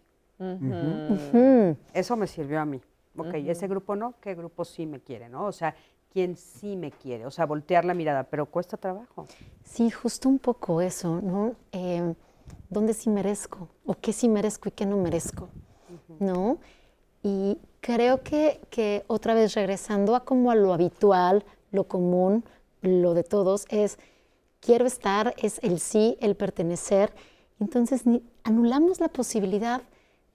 Eso me sirvió a mí. Ok, ese grupo no, ¿qué grupo sí me quiere? ¿no? O sea, quién sí me quiere, o sea, voltear la mirada, pero cuesta trabajo. Sí, justo un poco eso, ¿no? Eh, ¿Dónde sí merezco? ¿O qué sí merezco y qué no merezco? ¿No? Y creo que, que otra vez regresando a como a lo habitual, lo común, lo de todos, es quiero estar, es el sí, el pertenecer. Entonces anulamos la posibilidad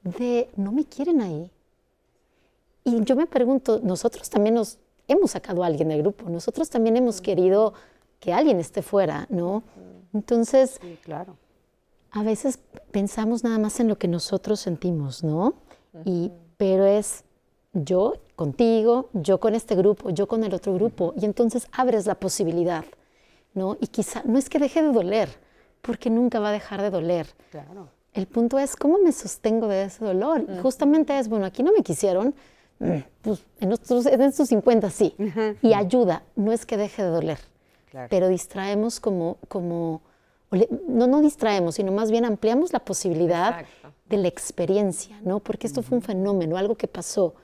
de no me quieren ahí. Y yo me pregunto, nosotros también nos hemos sacado a alguien del grupo, nosotros también hemos querido que alguien esté fuera, ¿no? Entonces, claro. a veces pensamos nada más en lo que nosotros sentimos, ¿no? Y, pero es yo contigo, yo con este grupo, yo con el otro grupo, y entonces abres la posibilidad, ¿no? Y quizá no es que deje de doler, porque nunca va a dejar de doler. Claro. El punto es cómo me sostengo de ese dolor. Y justamente es, bueno, aquí no me quisieron, mm, pues en estos, en estos 50 sí. Y ayuda, no es que deje de doler, pero distraemos como, como no, no distraemos, sino más bien ampliamos la posibilidad de la experiencia, ¿no? Porque esto fue un fenómeno, algo que pasó,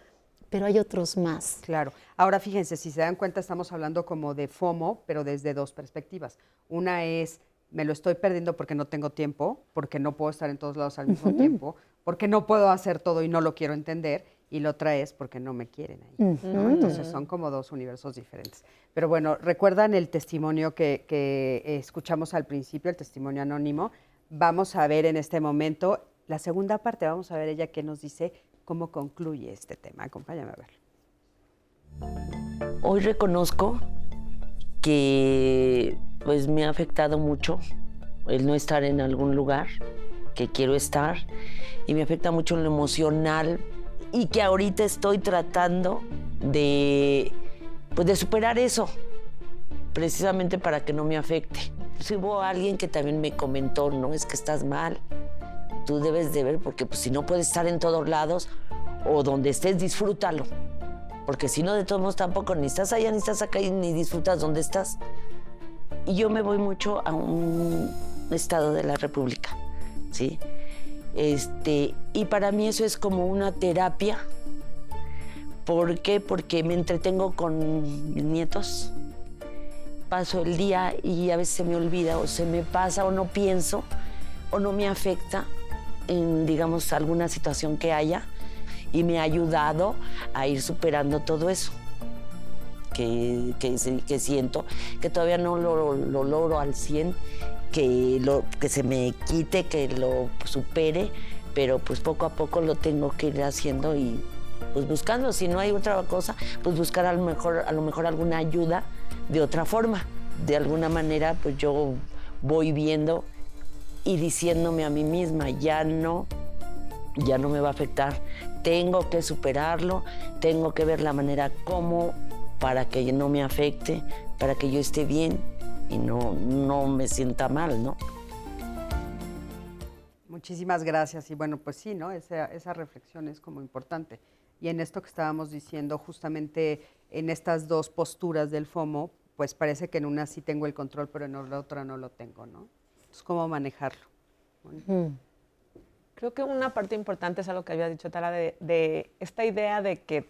pero hay otros más. Claro. Ahora fíjense, si se dan cuenta, estamos hablando como de FOMO, pero desde dos perspectivas. Una es, me lo estoy perdiendo porque no tengo tiempo, porque no puedo estar en todos lados al mismo tiempo, porque no puedo hacer todo y no lo quiero entender y lo otra es porque no me quieren ahí. Entonces son como dos universos diferentes. Pero bueno, recuerdan el testimonio que, que, escuchamos al principio, el testimonio anónimo. Vamos a ver en este momento la segunda parte, vamos a ver ella qué nos dice, cómo concluye este tema. Acompáñame a verlo. Hoy reconozco que pues me ha afectado mucho el no estar en algún lugar que quiero estar y me afecta mucho en lo emocional y que ahorita estoy tratando de, pues de superar eso, precisamente para que no me afecte. Si hubo alguien que también me comentó, no, es que estás mal, tú debes de ver, porque pues, si no puedes estar en todos lados o donde estés, disfrútalo. Porque si no, de todos modos tampoco, ni estás allá, ni estás acá, ni disfrutas donde estás. Y yo me voy mucho a un estado de la República, ¿sí? Este, y para mí eso es como una terapia. ¿Por qué? Porque me entretengo con mis nietos. Paso el día y a veces se me olvida o se me pasa o no pienso o no me afecta en, digamos, alguna situación que haya y me ha ayudado a ir superando todo eso. Que, que, siento, que todavía no lo, lo logro al 100 que, lo, que se me quite, que lo supere, pero pues poco a poco lo tengo que ir haciendo y pues buscando, si no hay otra cosa, pues buscar a lo mejor, a lo mejor alguna ayuda de otra forma. De alguna manera, pues yo voy viendo y diciéndome a mí misma, ya no, ya no me va a afectar, tengo que superarlo, tengo que ver la manera como para que no me afecte, para que yo esté bien y no, no me sienta mal, ¿no? Muchísimas gracias. Y bueno, pues sí, ¿no? Esa, esa reflexión es como importante. Y en esto que estábamos diciendo, justamente en estas dos posturas del FOMO, pues parece que en una sí tengo el control, pero en la otra no lo tengo, ¿no? Entonces, ¿cómo manejarlo? Creo que una parte importante es algo que había dicho Tara, de, de esta idea de que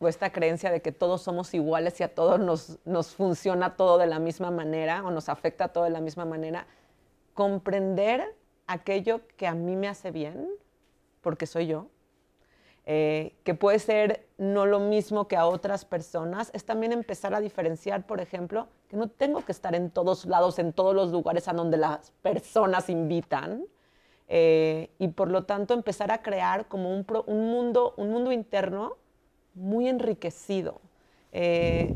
o esta creencia de que todos somos iguales y a todos nos, nos funciona todo de la misma manera o nos afecta todo de la misma manera, comprender aquello que a mí me hace bien, porque soy yo, eh, que puede ser no lo mismo que a otras personas, es también empezar a diferenciar, por ejemplo, que no tengo que estar en todos lados, en todos los lugares a donde las personas invitan, eh, y por lo tanto empezar a crear como un, un, mundo, un mundo interno muy enriquecido, eh,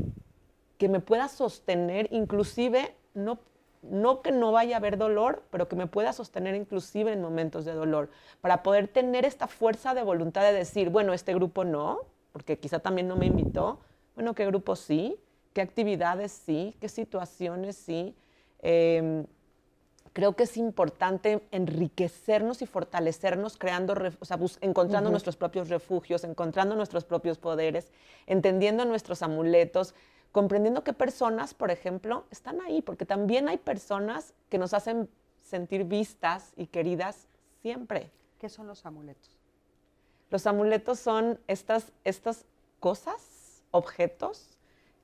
que me pueda sostener, inclusive, no, no que no vaya a haber dolor, pero que me pueda sostener inclusive en momentos de dolor, para poder tener esta fuerza de voluntad de decir, bueno, este grupo no, porque quizá también no me invitó, bueno, ¿qué grupo sí? ¿Qué actividades sí? ¿Qué situaciones sí? Em, creo que es importante enriquecernos y fortalecernos creando, o sea, encontrando nuestros propios refugios, encontrando nuestros propios poderes, entendiendo nuestros amuletos, comprendiendo qué personas, por ejemplo, están ahí, porque también hay personas que nos hacen sentir vistas y queridas siempre. ¿Qué son los amuletos? Los amuletos son estas, estas cosas, objetos,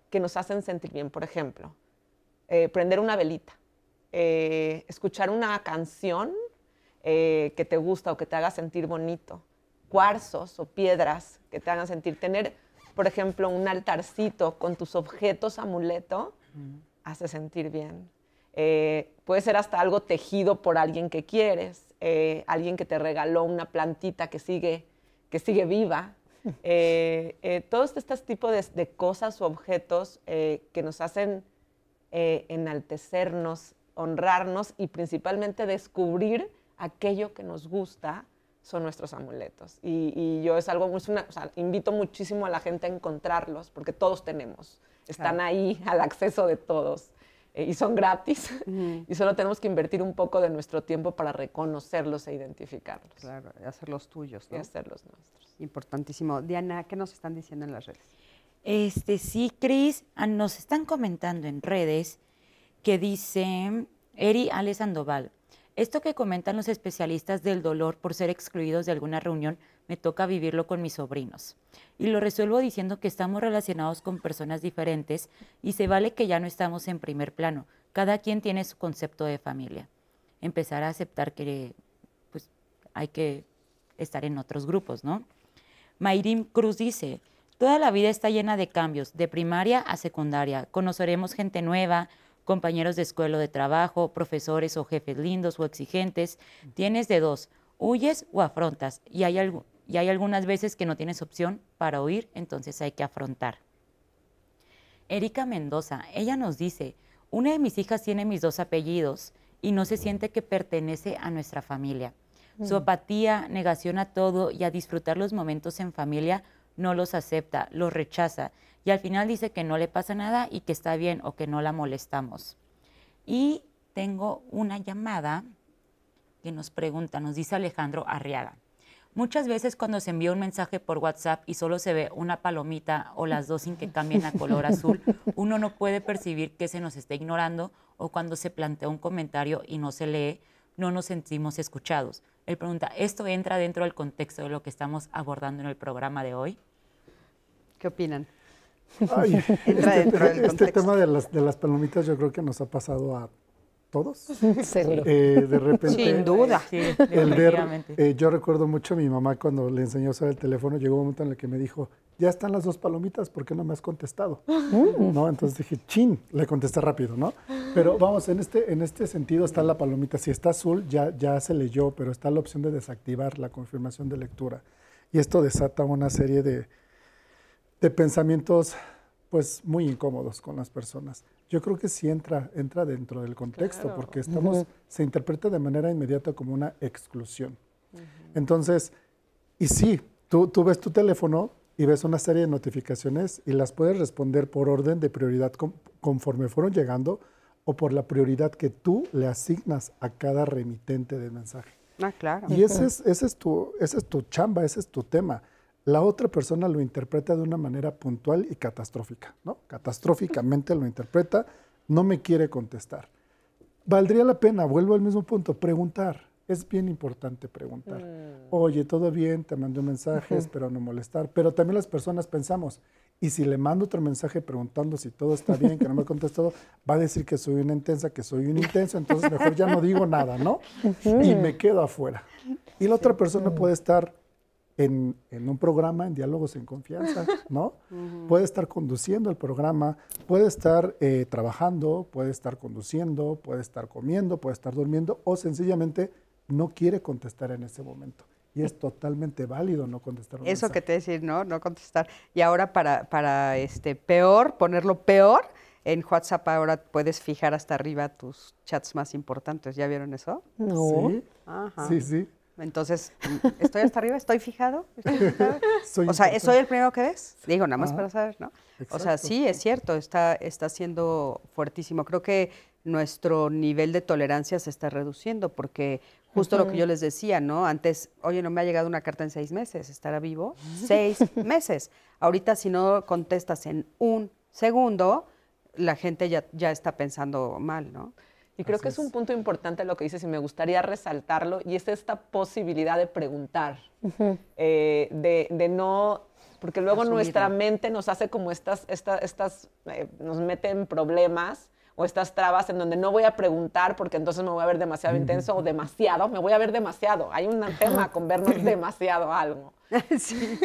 que nos hacen sentir bien. Por ejemplo, eh, prender una velita, eh, escuchar una canción eh, que te gusta o que te haga sentir bonito, cuarzos o piedras que te hagan sentir, tener, por ejemplo, un altarcito con tus objetos amuleto, hace sentir bien. puede ser hasta algo tejido por alguien que quieres, alguien que te regaló una plantita que sigue, que sigue viva, todos estos tipos de, de, cosas o objetos que nos hacen eh, enaltecernos, honrarnos y principalmente descubrir aquello que nos gusta son nuestros amuletos. Y, yo es algo, es una, o sea, invito muchísimo a la gente a encontrarlos, porque todos tenemos, están ahí al acceso de todos. Eh, y son gratis, y solo tenemos que invertir un poco de nuestro tiempo para reconocerlos e identificarlos. Claro, y hacerlos tuyos, ¿no? Y hacerlos nuestros. Importantísimo. Diana, ¿qué nos están diciendo en las redes? Este, sí, Cris, ah, nos están comentando en redes que dice Eri Ale Sandoval, esto que comentan los especialistas del dolor por ser excluidos de alguna reunión, me toca vivirlo con mis sobrinos. Y lo resuelvo diciendo que estamos relacionados con personas diferentes y se vale que ya no estamos en primer plano. Cada quien tiene su concepto de familia. Empezar a aceptar que pues, hay que estar en otros grupos, ¿no? Mayrim Cruz dice, Toda la vida está llena de cambios, de primaria a secundaria. Conoceremos gente nueva, compañeros de escuela o de trabajo, profesores o jefes lindos o exigentes. Tienes de dos, huyes o afrontas. Y hay, y hay algunas veces que no tienes opción para huir, entonces hay que afrontar. Erika Mendoza, ella nos dice, una de mis hijas tiene mis dos apellidos y no se siente que pertenece a nuestra familia. Su mm. apatía, negación a todo y a disfrutar los momentos en familia no los acepta, los rechaza y al final dice que no le pasa nada y que está bien o que no la molestamos. Y tengo una llamada que nos pregunta, nos dice Alejandro Arriaga. Muchas veces cuando se envía un mensaje por WhatsApp y solo se ve una palomita o las dos sin que cambien a color azul, uno no puede percibir que se nos está ignorando o cuando se plantea un comentario y no se lee, no nos sentimos escuchados. Él pregunta, ¿esto entra dentro del contexto de lo que estamos abordando en el programa de hoy? ¿Qué opinan? este, este tema de las, de las palomitas yo creo que nos ha pasado a todos. Seguro. Eh, de repente. Sin duda. el ver, eh, yo recuerdo mucho a mi mamá cuando le enseñó a usar el teléfono, llegó un momento en el que me dijo, ya están las dos palomitas, ¿por qué no me has contestado? ¿No? Entonces dije, chin, le contesté rápido, ¿no? Pero vamos, en este, en este sentido está la palomita. Si está azul, ya, ya se leyó, pero está la opción de desactivar la confirmación de lectura. Y esto desata una serie de, de pensamientos pues muy incómodos con las personas. Yo creo que sí entra, entra dentro del contexto, porque estamos, se interpreta de manera inmediata como una exclusión. Entonces, y sí, tú, tú ves tu teléfono y ves una serie de notificaciones y las puedes responder por orden de prioridad conforme fueron llegando o por la prioridad que tú le asignas a cada remitente de mensaje. Ah, claro. Y ese es, ese es, tu, ese es tu chamba, ese es tu tema. La otra persona lo interpreta de una manera puntual y catastrófica, ¿no? Catastróficamente lo interpreta, no me quiere contestar. Valdría la pena, vuelvo al mismo punto, preguntar es bien importante preguntar. Mm. Oye, todo bien, te mandé un mensaje, espero no molestar. Pero también las personas pensamos, y si le mando otro mensaje preguntando si todo está bien, que no me ha contestado, va a decir que soy una intensa, que soy un intenso, entonces mejor ya no digo nada, ¿no? Y me quedo afuera. Y la otra persona puede estar en, un programa, en diálogos en confianza, ¿no? Puede estar conduciendo el programa, puede estar eh, trabajando, puede estar conduciendo, puede estar comiendo, puede estar durmiendo o sencillamente no quiere contestar en ese momento. Y es totalmente válido no contestar. Eso que te decir, ¿no? No contestar. Y ahora para, para este peor, ponerlo peor, en WhatsApp ahora puedes fijar hasta arriba tus chats más importantes. ¿Ya vieron eso? No. Sí, sí, sí. Entonces, ¿estoy hasta arriba? ¿Estoy fijado? o sea, ¿soy el primero que ves? Digo, nada más para saber, ¿no? O sea, sí, es cierto, está, está siendo fuertísimo. Creo que nuestro nivel de tolerancia se está reduciendo porque justo lo que yo les decía, ¿no? Antes, oye, no me ha llegado una carta en seis meses, ¿estará vivo? Seis meses. Ahorita si no contestas en un segundo, la gente ya, ya está pensando mal, ¿no? Y creo que es. un punto importante lo que dices y me gustaría resaltarlo, y es esta posibilidad de preguntar, eh, de, no, porque luego nuestra mente nos hace como estas, estas, eh, nos mete en problemas o estas trabas en donde no voy a preguntar porque entonces me voy a ver demasiado intenso o demasiado, me voy a ver demasiado. Hay un tema con vernos demasiado algo. Sí,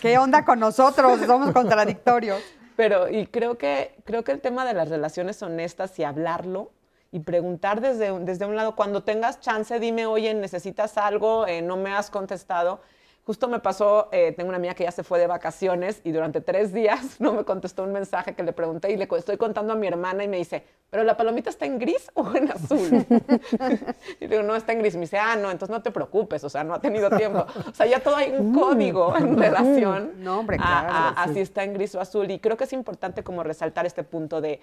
¿Qué onda con nosotros? Somos contradictorios. Pero, y creo que, creo que el tema de las relaciones honestas y hablarlo y preguntar desde, desde un lado, cuando tengas chance, dime, oye, necesitas algo, eh, no me has contestado Justo me pasó, eh, tengo una amiga que ya se fue de vacaciones y durante tres días no me contestó un mensaje que le pregunté y le estoy contando a mi hermana y me dice, ¿pero la palomita está en gris o en azul? y digo, no, está en gris. Me dice, ah, no, entonces no te preocupes, o sea, no ha tenido tiempo. O sea, ya todo hay un código en relación no, hombre, claro, a, si está en gris o azul. Y creo que es importante como resaltar este punto de,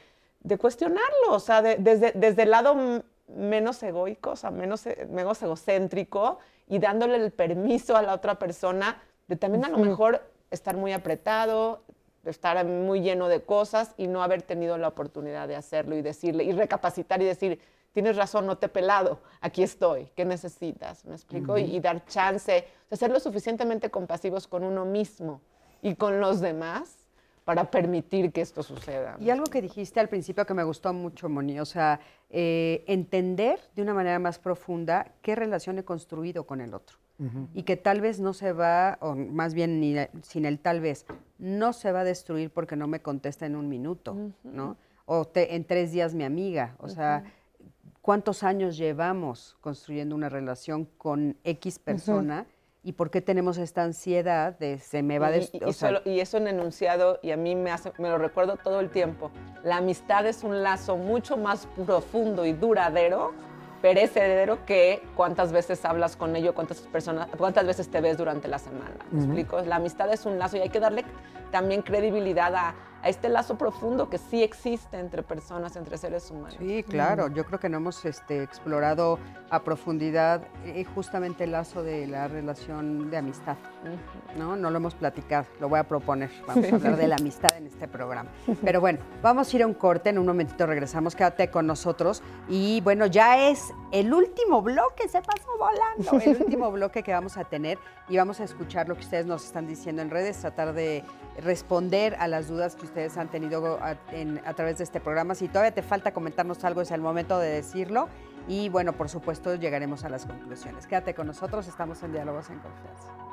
de cuestionarlo, o sea, desde, desde el lado menos egoico, o sea, menos, e, menos egocéntrico y dándole el permiso a la otra persona de también a lo mejor estar muy apretado, de estar muy lleno de cosas y no haber tenido la oportunidad de hacerlo y decirle y recapacitar y decir, tienes razón, no te he pelado, aquí estoy, ¿qué necesitas? ¿Me explico? y, dar chance, de ser lo suficientemente compasivos con uno mismo y con los demás para permitir que esto suceda. Y algo que dijiste al principio que me gustó mucho, Moni, o sea, eh, entender de una manera más profunda qué relación he construido con el otro. Y que tal vez no se va, o más bien ni, sin el tal vez, no se va a destruir porque no me contesta en un minuto, ¿no? O en tres días mi amiga. O sea, ¿cuántos años llevamos construyendo una relación con X persona? Y por qué tenemos esta ansiedad de se me va a y, y, y, eso en enunciado, y a mí me, hace, me lo recuerdo todo el tiempo, la amistad es un lazo mucho más profundo y duradero, perecedero, que cuántas veces hablas con ello, cuántas, personas, cuántas veces te ves durante la semana. ¿Me explico? La amistad es un lazo y hay que darle también credibilidad a, a este lazo profundo que sí existe entre personas, entre seres humanos. Sí, claro. Yo creo que no hemos este, explorado a profundidad eh, justamente el lazo de la relación de amistad. ¿no? no lo hemos platicado, lo voy a proponer. Vamos a hablar de la amistad en este programa. Pero bueno, vamos a ir a un corte, en un momentito regresamos, quédate con nosotros. Y bueno, ya es el último bloque, se pasó volando, el último bloque que vamos a tener y vamos a escuchar lo que ustedes nos están diciendo en redes, tratar de responder a las dudas que ustedes han tenido a, a, través de este programa. Si todavía te falta comentarnos algo, es el momento de decirlo. Y bueno, por supuesto, llegaremos a las conclusiones. Quédate con nosotros, estamos en Diálogos en Confianza.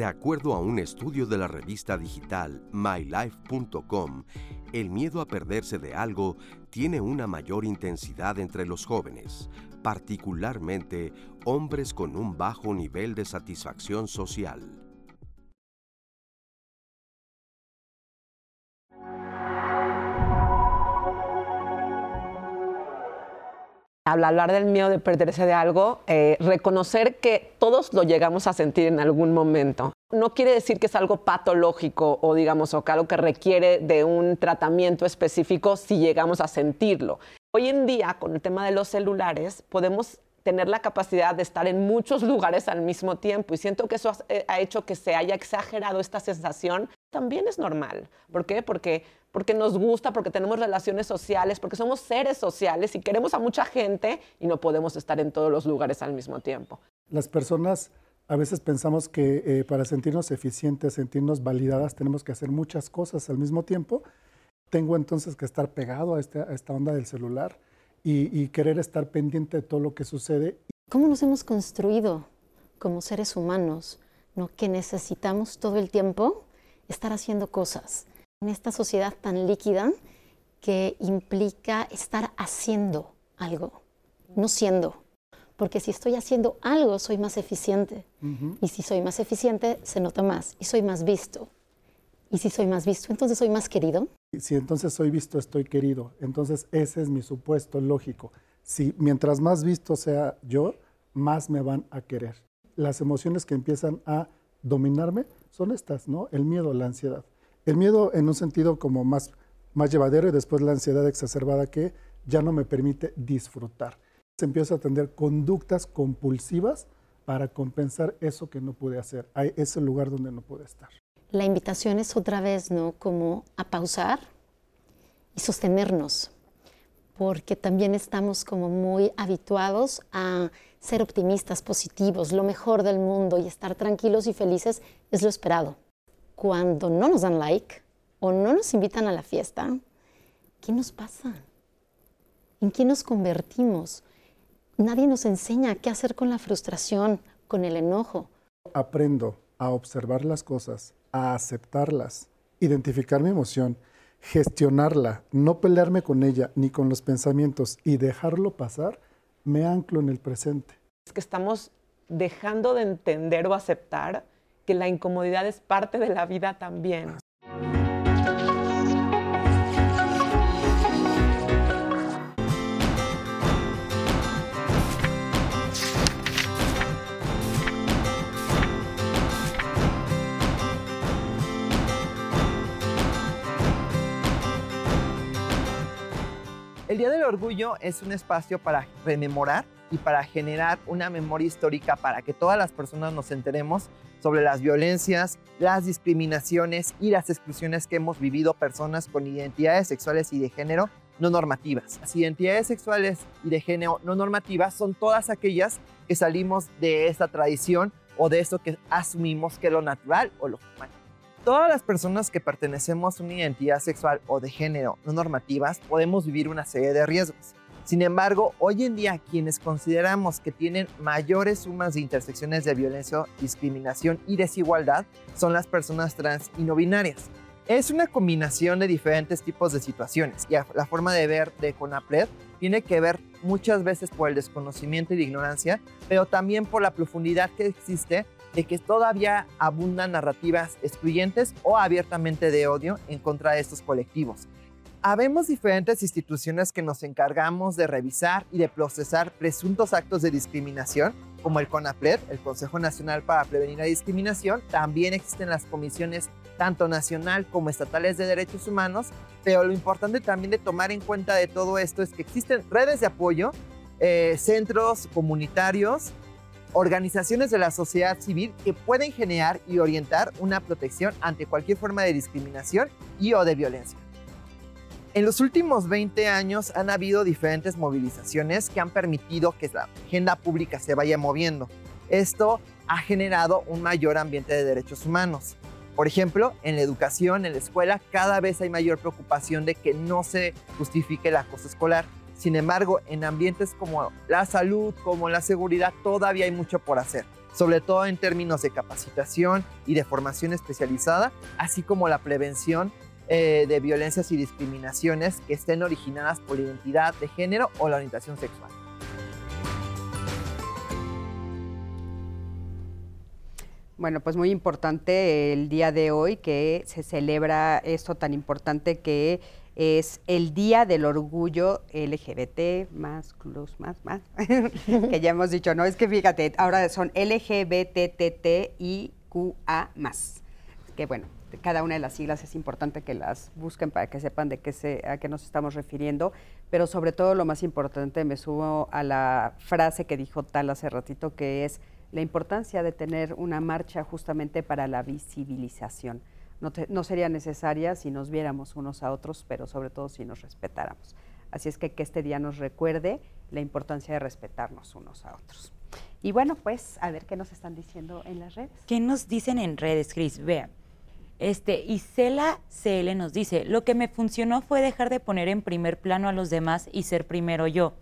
De acuerdo a un estudio de la revista digital mylife.com, el miedo a perderse de algo tiene una mayor intensidad entre los jóvenes, particularmente hombres con un bajo nivel de satisfacción social. Hablar del miedo de perderse de algo, eh, reconocer que todos lo llegamos a sentir en algún momento. No quiere decir que es algo patológico o digamos o algo que requiere de un tratamiento específico si llegamos a sentirlo. Hoy en día, con el tema de los celulares, podemos tener la capacidad de estar en muchos lugares al mismo tiempo y siento que eso eh, ha hecho que se haya exagerado esta sensación. También es normal. ¿Por qué? Porque porque nos gusta, porque tenemos relaciones sociales, porque somos seres sociales y queremos a mucha gente y no podemos estar en todos los lugares al mismo tiempo. Las personas a veces pensamos que eh, para sentirnos eficientes, sentirnos validadas, tenemos que hacer muchas cosas al mismo tiempo. Tengo entonces que estar pegado a, este, esta onda del celular y, y querer estar pendiente de todo lo que sucede. ¿Cómo nos hemos construido como seres humanos? ¿no? Que necesitamos todo el tiempo estar haciendo cosas en esta sociedad tan líquida que implica estar haciendo algo, no siendo. Porque si estoy haciendo algo, soy más eficiente. Y si soy más eficiente, se nota más. Y soy más visto. Y si soy más visto, entonces soy más querido. Si entonces soy visto, estoy querido. Entonces ese es mi supuesto lógico. Si mientras más visto sea yo, más me van a querer. Las emociones que empiezan a dominarme son estas, ¿no? El miedo, la ansiedad. El miedo en un sentido como más, más llevadero y después la ansiedad exacerbada que ya no me permite disfrutar. Se empieza a tener conductas compulsivas para compensar eso que no pude hacer, a ese lugar donde no pude estar. La invitación es otra vez, ¿no? Como a pausar y sostenernos, porque también estamos como muy habituados a ser optimistas, positivos, lo mejor del mundo y estar tranquilos y felices es lo esperado. Cuando no nos dan like o no nos invitan a la fiesta, ¿qué nos pasa? ¿En qué nos convertimos? Nadie nos enseña qué hacer con la frustración, con el enojo. Aprendo a observar las cosas, a aceptarlas, identificar mi emoción, gestionarla, no pelearme con ella ni con los pensamientos y dejarlo pasar, me anclo en el presente. Es que estamos dejando de entender o aceptar que la incomodidad es parte de la vida también. El Día del Orgullo es un espacio para rememorar y para generar una memoria histórica para que todas las personas nos enteremos sobre las violencias, las discriminaciones y las exclusiones que hemos vivido personas con identidades sexuales y de género no normativas. Las identidades sexuales y de género no normativas son todas aquellas que salimos de esta tradición o de eso que asumimos que es lo natural o lo humano. Todas las personas que pertenecemos a una identidad sexual o de género no normativas podemos vivir una serie de riesgos. Sin embargo, hoy en día quienes consideramos que tienen mayores sumas de intersecciones de violencia, discriminación y desigualdad son las personas trans y no binarias. Es una combinación de diferentes tipos de situaciones y la forma de ver de CONAPRED tiene que ver muchas veces por el desconocimiento y la ignorancia, pero también por la profundidad que existe de que todavía abundan narrativas excluyentes o abiertamente de odio en contra de estos colectivos. Habemos diferentes instituciones que nos encargamos de revisar y de procesar presuntos actos de discriminación, como el CONAPRED, el Consejo Nacional para Prevenir la Discriminación. También existen las comisiones tanto nacional como estatales de derechos humanos, pero lo importante también de tomar en cuenta de todo esto es que existen redes de apoyo, eh, centros comunitarios, organizaciones de la sociedad civil que pueden generar y orientar una protección ante cualquier forma de discriminación y o de violencia. En los últimos 20 años han habido diferentes movilizaciones que han permitido que la agenda pública se vaya moviendo. Esto ha generado un mayor ambiente de derechos humanos. Por ejemplo, en la educación, en la escuela, cada vez hay mayor preocupación de que no se justifique el acoso escolar. Sin embargo, en ambientes como la salud, como la seguridad, todavía hay mucho por hacer, sobre todo en términos de capacitación y de formación especializada, así como la prevención eh, de violencias y discriminaciones que estén originadas por la identidad de género o la orientación sexual. Bueno, pues muy importante el día de hoy que se celebra esto tan importante que es el Día del Orgullo LGBT, más, plus, más, más, que ya hemos dicho, no, es que fíjate, ahora son LGBTTIQA más. Que bueno, cada una de las siglas es importante que las busquen para que sepan de qué se, a qué nos estamos refiriendo, pero sobre todo lo más importante, me subo a la frase que dijo Tal hace ratito, que es la importancia de tener una marcha justamente para la visibilización. No, sería necesaria si nos viéramos unos a otros, pero sobre todo si nos respetáramos. Así es que este día nos recuerde la importancia de respetarnos unos a otros. Y bueno, pues a ver qué nos están diciendo en las redes. ¿Qué nos dicen en redes, Cris? Vean. Este, Isela CL nos dice, lo que me funcionó fue dejar de poner en primer plano a los demás y ser primero yo.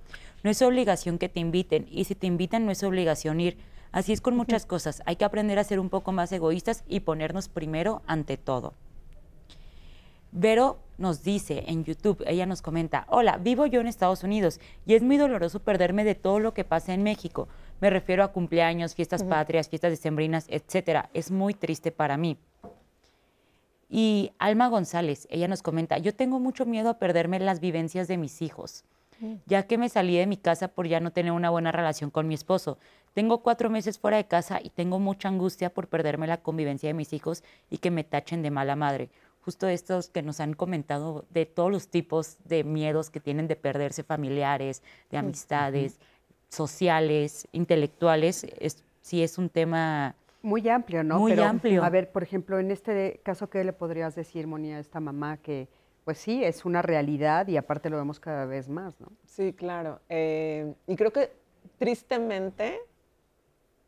No es obligación que te inviten y si te invitan no es obligación ir. Así es con muchas cosas. Hay que aprender a ser un poco más egoístas y ponernos primero ante todo. Vero nos dice en YouTube, ella nos comenta, hola, vivo yo en Estados Unidos y es muy doloroso perderme de todo lo que pasa en México. Me refiero a cumpleaños, fiestas patrias, fiestas decembrinas, etcétera. Es muy triste para mí. Y Alma González, ella nos comenta, yo tengo mucho miedo a perderme las vivencias de mis hijos, ya que me salí de mi casa por ya no tener una buena relación con mi esposo. Tengo cuatro meses fuera de casa y tengo mucha angustia por perderme la convivencia de mis hijos y que me tachen de mala madre. Justo estos que nos han comentado de todos los tipos de miedos que tienen de perderse familiares, de amistades, sociales, intelectuales, sí es un tema muy amplio, ¿no? Muy Pero, amplio. A ver, por ejemplo, en este caso, ¿qué le podrías decir, Moni, a esta mamá que, pues sí, es una realidad y aparte lo vemos cada vez más, ¿no? Sí, claro. Eh, y creo que tristemente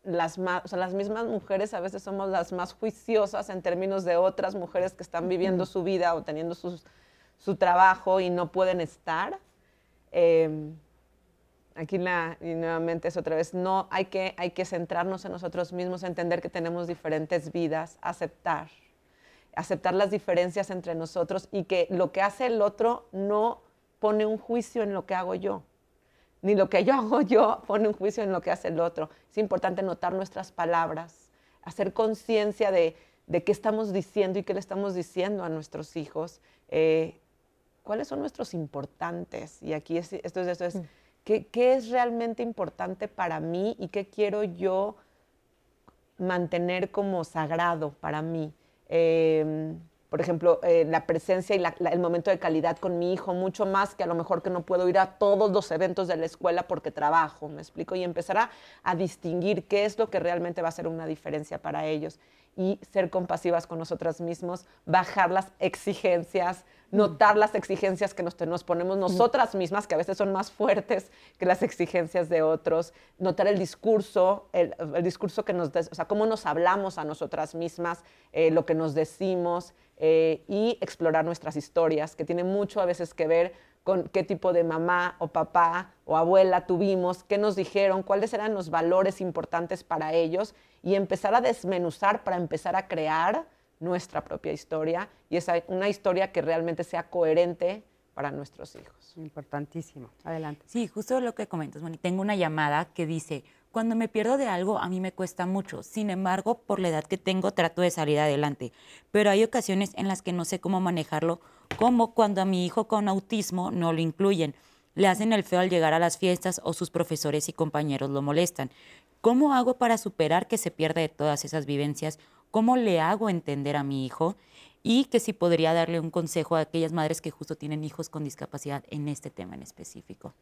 las, ma- o sea, las mismas mujeres a veces somos las más juiciosas en términos de otras mujeres que están viviendo su vida o teniendo sus- su trabajo y no pueden estar. Eh, aquí la, y nuevamente es otra vez, no hay que, hay que centrarnos en nosotros mismos, entender que tenemos diferentes vidas, aceptar, aceptar las diferencias entre nosotros y que lo que hace el otro no pone un juicio en lo que hago yo ni lo que yo hago yo pone un juicio en lo que hace el otro. Es importante notar nuestras palabras, hacer conciencia de, de qué estamos diciendo y qué le estamos diciendo a nuestros hijos. eh, ¿Cuáles son nuestros importantes? Y aquí es, esto es, esto es ¿qué, ¿qué es realmente importante para mí y qué quiero yo mantener como sagrado para mí? Eh, por ejemplo, eh, la presencia y la- la- el momento de calidad con mi hijo, mucho más que a lo mejor que no puedo ir a todos los eventos de la escuela porque trabajo, ¿me explico? Y empezar a, a distinguir qué es lo que realmente va a ser una diferencia para ellos y ser compasivas con nosotras mismos, bajar las exigencias, notar las exigencias que nos, nos ponemos nosotras mismas, que a veces son más fuertes que las exigencias de otros, notar el discurso, el, el discurso que nos, o sea, cómo nos hablamos a nosotras mismas, eh, lo que nos decimos eh, y explorar nuestras historias, que tiene mucho a veces que ver con qué tipo de mamá o papá o abuela tuvimos, qué nos dijeron, cuáles eran los valores importantes para ellos y empezar a desmenuzar para empezar a crear nuestra propia historia y esa, una historia que realmente sea coherente para nuestros hijos. Importantísimo. Adelante. Sí, justo lo que comentas, Moni. Tengo una llamada que dice, cuando me pierdo de algo a mí me cuesta mucho, sin embargo, por la edad que tengo trato de salir adelante, pero hay ocasiones en las que no sé cómo manejarlo, como cuando a mi hijo con autismo no lo incluyen, le hacen el feo al llegar a las fiestas o sus profesores y compañeros lo molestan. ¿Cómo hago para superar que se pierda de todas esas vivencias? ¿Cómo le hago entender a mi hijo? Y que si podría darle un consejo a aquellas madres que justo tienen hijos con discapacidad en este tema en específico.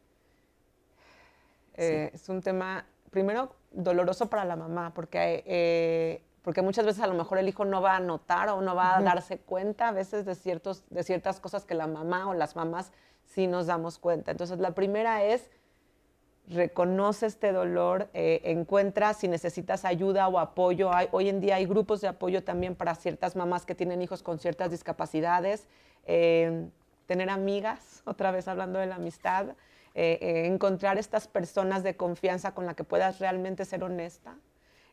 Eh, Es un tema, primero, doloroso para la mamá, porque, eh, porque muchas veces a lo mejor el hijo no va a notar o no va a Ujú. darse cuenta a veces de, ciertos, de ciertas cosas que la mamá o las mamás sí nos damos cuenta. Entonces, la primera es, reconoce este dolor, eh, encuentra si necesitas ayuda o apoyo. Hay- hoy en día hay grupos de apoyo también para ciertas mamás que tienen hijos con ciertas discapacidades. Eh, tener amigas, otra vez hablando de la amistad, eh, encontrar estas personas de confianza con la que puedas realmente ser honesta,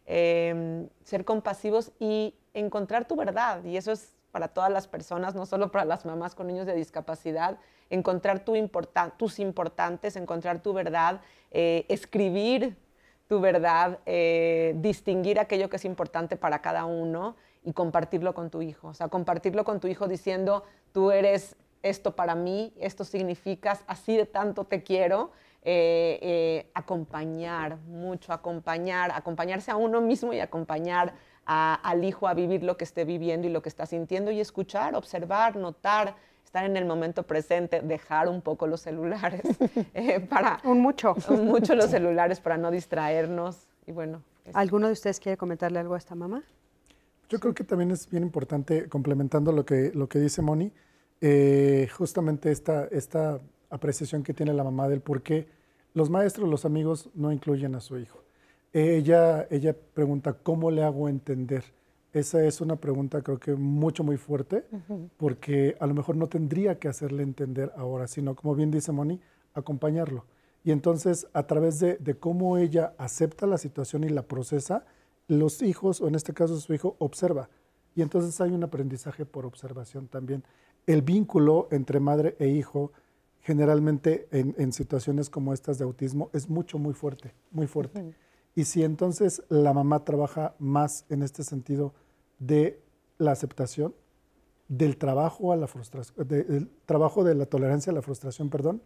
eh, ser compasivos y encontrar tu verdad. Y eso es para todas las personas, no solo para las mamás con niños de discapacidad, encontrar tus importantes, encontrar tu verdad, eh, escribir tu verdad, eh, distinguir aquello que es importante para cada uno y compartirlo con tu hijo. O sea, compartirlo con tu hijo diciendo, tú eres esto para mí, esto significas, así de tanto te quiero. Eh, eh, acompañar, mucho acompañar, acompañarse a uno mismo y acompañar a- al hijo a vivir lo que esté viviendo y lo que está sintiendo y escuchar, observar, notar, estar en el momento presente, dejar un poco los celulares eh, para... Un mucho. Un mucho los celulares para no distraernos y bueno. es- ¿Alguno de ustedes quiere comentarle algo a esta mamá? Yo creo que también es bien importante, complementando lo que, lo que dice Moni, eh, justamente esta, esta apreciación que tiene la mamá del por qué los maestros, los amigos no incluyen a su hijo. Ella, ella pregunta, ¿cómo le hago entender? Esa es una pregunta creo que mucho, muy fuerte, porque a lo mejor no tendría que hacerle entender ahora, sino, como bien dice Moni, acompañarlo. Y entonces, a través de, de cómo ella acepta la situación y la procesa, los hijos, o en este caso su hijo, observa. Y entonces hay un aprendizaje por observación también. El vínculo entre madre e hijo, generalmente en, en situaciones como estas de autismo, es mucho, muy fuerte, muy fuerte. Y si entonces la mamá trabaja más en este sentido de la aceptación, del trabajo a la frustración, del trabajo de la tolerancia a la frustración, perdón,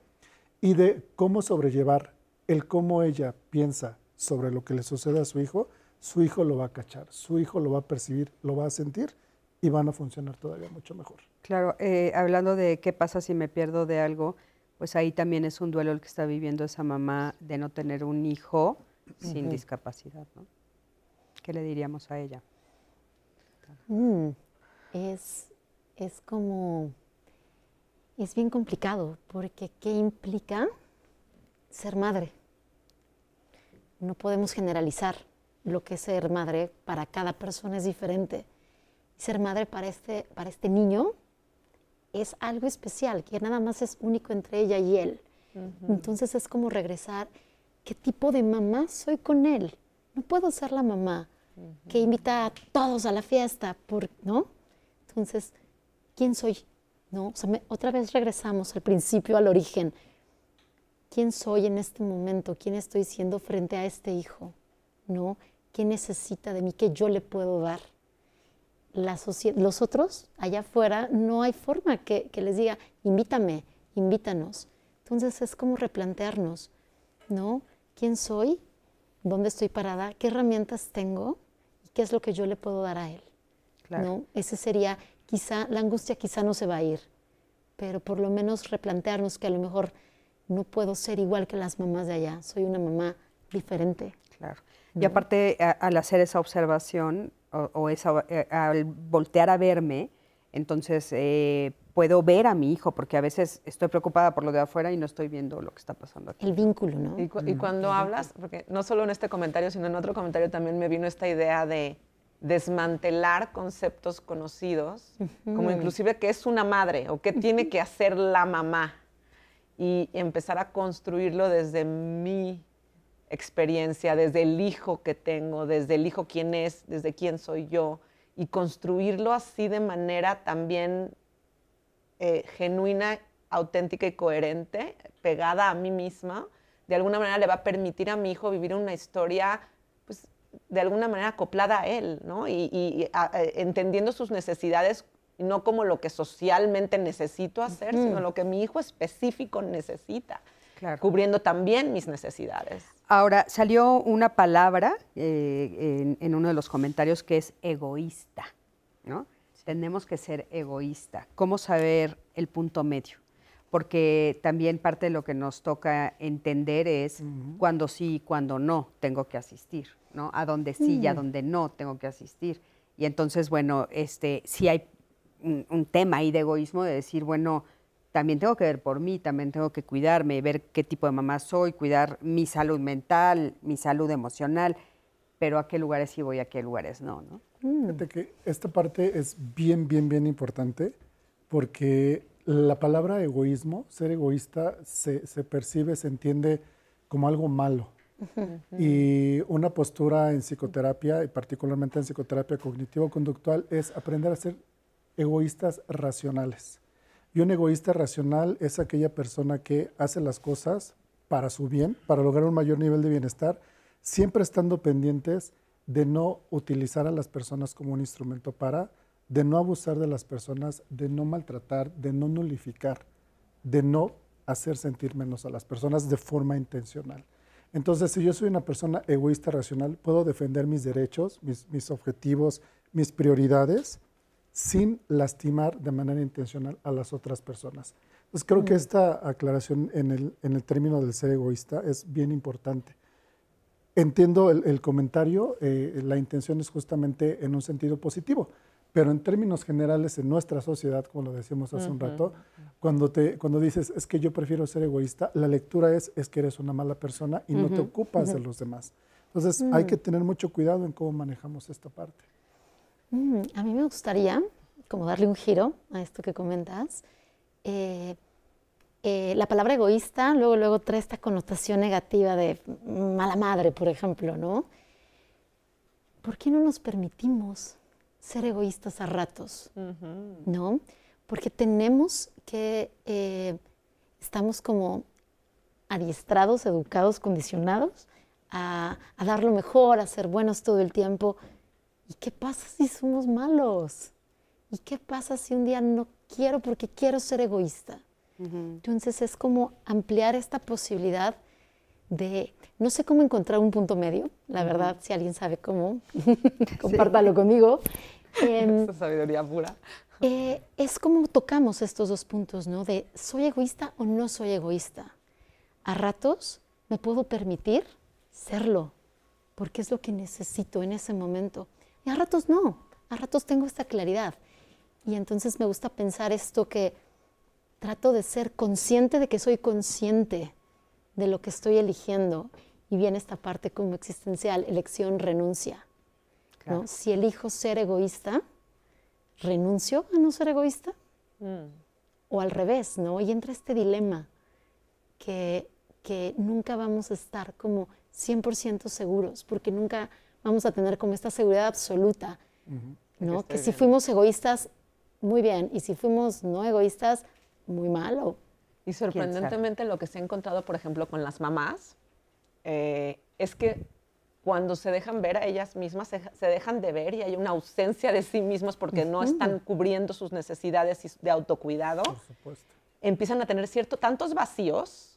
y de cómo sobrellevar el cómo ella piensa sobre lo que le sucede a su hijo, su hijo lo va a cachar, su hijo lo va a percibir, lo va a sentir y van a funcionar todavía mucho mejor. Claro, eh, hablando de qué pasa si me pierdo de algo, pues ahí también es un duelo el que está viviendo esa mamá de no tener un hijo sin discapacidad, ¿no? ¿Qué le diríamos a ella? Mm, es, es como, es bien complicado, porque ¿qué implica ser madre? No podemos generalizar lo que es ser madre, para cada persona es diferente. Ser madre para este, para este niño es algo especial, que nada más es único entre ella y él. Entonces es como regresar, ¿qué tipo de mamá soy con él? No puedo ser la mamá que invita a todos a la fiesta, por, ¿no? Entonces, ¿quién soy? ¿No? otra vez regresamos al principio, al origen. ¿Quién soy en este momento? ¿Quién estoy siendo frente a este hijo? ¿No? ¿Qué necesita de mí? ¿Qué yo le puedo dar? Los otros allá afuera no hay forma que, que, les diga, invítame, invítanos. Entonces es como replantearnos, ¿no? ¿Quién soy? ¿Dónde estoy parada? ¿Qué herramientas tengo? ¿Y qué es lo que yo le puedo dar a él? ¿No? Ese sería, quizá, la angustia quizá no se va a ir, pero por lo menos replantearnos que a lo mejor no puedo ser igual que las mamás de allá, soy una mamá diferente. Claro. Y aparte, al hacer esa observación o, esa, eh, al voltear a verme, entonces eh, puedo ver a mi hijo, porque a veces estoy preocupada por lo de afuera y no estoy viendo lo que está pasando aquí. El vínculo, ¿no? Y, cuando hablas, porque no solo en este comentario, sino en otro comentario también me vino esta idea de desmantelar conceptos conocidos, como inclusive qué es una madre o qué tiene que hacer la mamá, y empezar a construirlo desde mi experiencia, desde el hijo que tengo, desde el hijo quién es, desde quién soy yo, y construirlo así de manera también eh, genuina, auténtica y coherente, pegada a mí misma, de alguna manera le va a permitir a mi hijo vivir una historia, pues, de alguna manera acoplada a él, ¿no? Y, eh, entendiendo sus necesidades, no como lo que socialmente necesito hacer, sino lo que mi hijo específico necesita cubriendo también mis necesidades. Ahora, salió una palabra eh, en, uno de los comentarios que es egoísta, ¿no? Tenemos que ser egoísta. ¿Cómo saber el punto medio? Porque también parte de lo que nos toca entender es cuándo sí y cuándo no tengo que asistir, ¿no? A dónde sí y a mm. dónde no tengo que asistir. Y entonces, bueno, este, sí hay un tema ahí de egoísmo de decir, bueno, también tengo que ver por mí, también tengo que cuidarme, ver qué tipo de mamá soy, cuidar mi salud mental, mi salud emocional, pero a qué lugares sí voy, a qué lugares no, ¿no? Mm. Fíjate que esta parte es bien, bien, bien importante porque la palabra egoísmo, ser egoísta, se, se percibe, se entiende como algo malo. Y una postura en psicoterapia, y particularmente en psicoterapia cognitivo-conductual, es aprender a ser egoístas racionales. Y un egoísta racional es aquella persona que hace las cosas para su bien, para lograr un mayor nivel de bienestar, siempre estando pendientes de no utilizar a las personas como un instrumento para, de no abusar de las personas, de no maltratar, de no nulificar, de no hacer sentir menos a las personas de forma intencional. Entonces, si yo soy una persona egoísta racional, puedo defender mis derechos, mis, mis objetivos, mis prioridades, sin lastimar de manera intencional a las otras personas. Entonces creo que mm. esta aclaración en el, en el, término del ser egoísta es bien importante. Entiendo el, comentario, eh, la intención es justamente en un sentido positivo, pero en términos generales en nuestra sociedad, como lo decíamos hace un rato, cuando, te, cuando dices es que yo prefiero ser egoísta, la lectura es es que eres una mala persona y no te ocupas de los demás. Entonces hay mm. que tener mucho cuidado en cómo manejamos esta parte. Mm, a mí me gustaría como darle un giro a esto que comentas. Eh, eh, la palabra egoísta luego, luego trae esta connotación negativa de mala madre, por ejemplo, ¿no? ¿Por qué no nos permitimos ser egoístas a ratos? ¿No? Porque tenemos que, eh, estamos como adiestrados, educados, condicionados a, a dar lo mejor, a ser buenos todo el tiempo ¿Y qué pasa si somos malos? ¿Y qué pasa si un día no quiero porque quiero ser egoísta? Entonces es como ampliar esta posibilidad de, no sé cómo encontrar un punto medio, la verdad, si alguien sabe cómo, compártalo conmigo. Eh, sabiduría pura. Eh, es como tocamos estos dos puntos, ¿no? De soy egoísta o no soy egoísta. A ratos me puedo permitir serlo, porque es lo que necesito en ese momento. Y a ratos no, a ratos tengo esta claridad. Y entonces me gusta pensar esto que trato de ser consciente de que soy consciente de lo que estoy eligiendo. Y viene esta parte como existencial, elección, renuncia. ¿no? Si elijo ser egoísta, renuncio a no ser egoísta. O al revés, ¿no? Y entra este dilema que, que nunca vamos a estar como 100% seguros, porque nunca vamos a tener como esta seguridad absoluta, ¿no? Que, si fuimos egoístas, muy bien, y si fuimos no egoístas, muy malo. Y sorprendentemente lo que se ha encontrado, por ejemplo, con las mamás, eh, es que cuando se dejan ver a ellas mismas, se, dejan de ver y hay una ausencia de sí mismos porque no están cubriendo sus necesidades de autocuidado, empiezan a tener cierto, tantos vacíos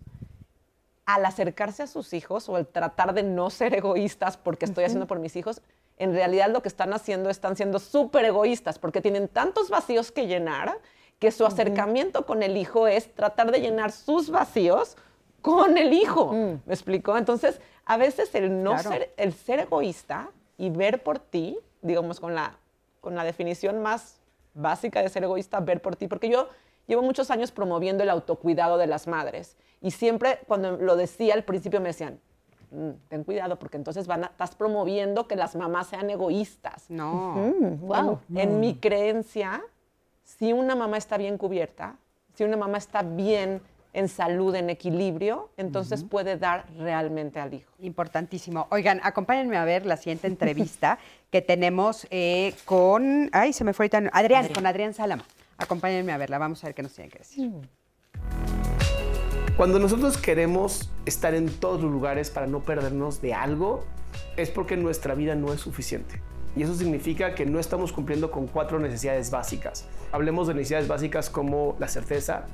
al acercarse a sus hijos o al tratar de no ser egoístas porque estoy haciendo por mis hijos, en realidad lo que están haciendo están siendo súper egoístas porque tienen tantos vacíos que llenar que su acercamiento con el hijo es tratar de llenar sus vacíos con el hijo. ¿Me explicó? Entonces, a veces el no ser, el ser egoísta y ver por ti, digamos con la, con la definición más básica de ser egoísta, ver por ti, porque yo llevo muchos años promoviendo el autocuidado de las madres y siempre cuando lo decía al principio me decían, mm, ten cuidado porque entonces van estás promoviendo que las mamás sean egoístas. No. wow. en mi creencia, si una mamá está bien cubierta, si una mamá está bien en salud, en equilibrio, entonces puede dar realmente al hijo. Importantísimo. Oigan, acompáñenme a ver la siguiente entrevista que tenemos eh, con, ay, se me fue ahorita, Adrián, con Adrián Salama. Acompáñenme a verla, vamos a ver qué nos tiene que decir. Mm. Cuando nosotros queremos estar en todos los lugares para no perdernos de algo, es porque nuestra vida no es suficiente. Y eso significa que no estamos cumpliendo con cuatro necesidades básicas. Hablemos de necesidades básicas como la certeza,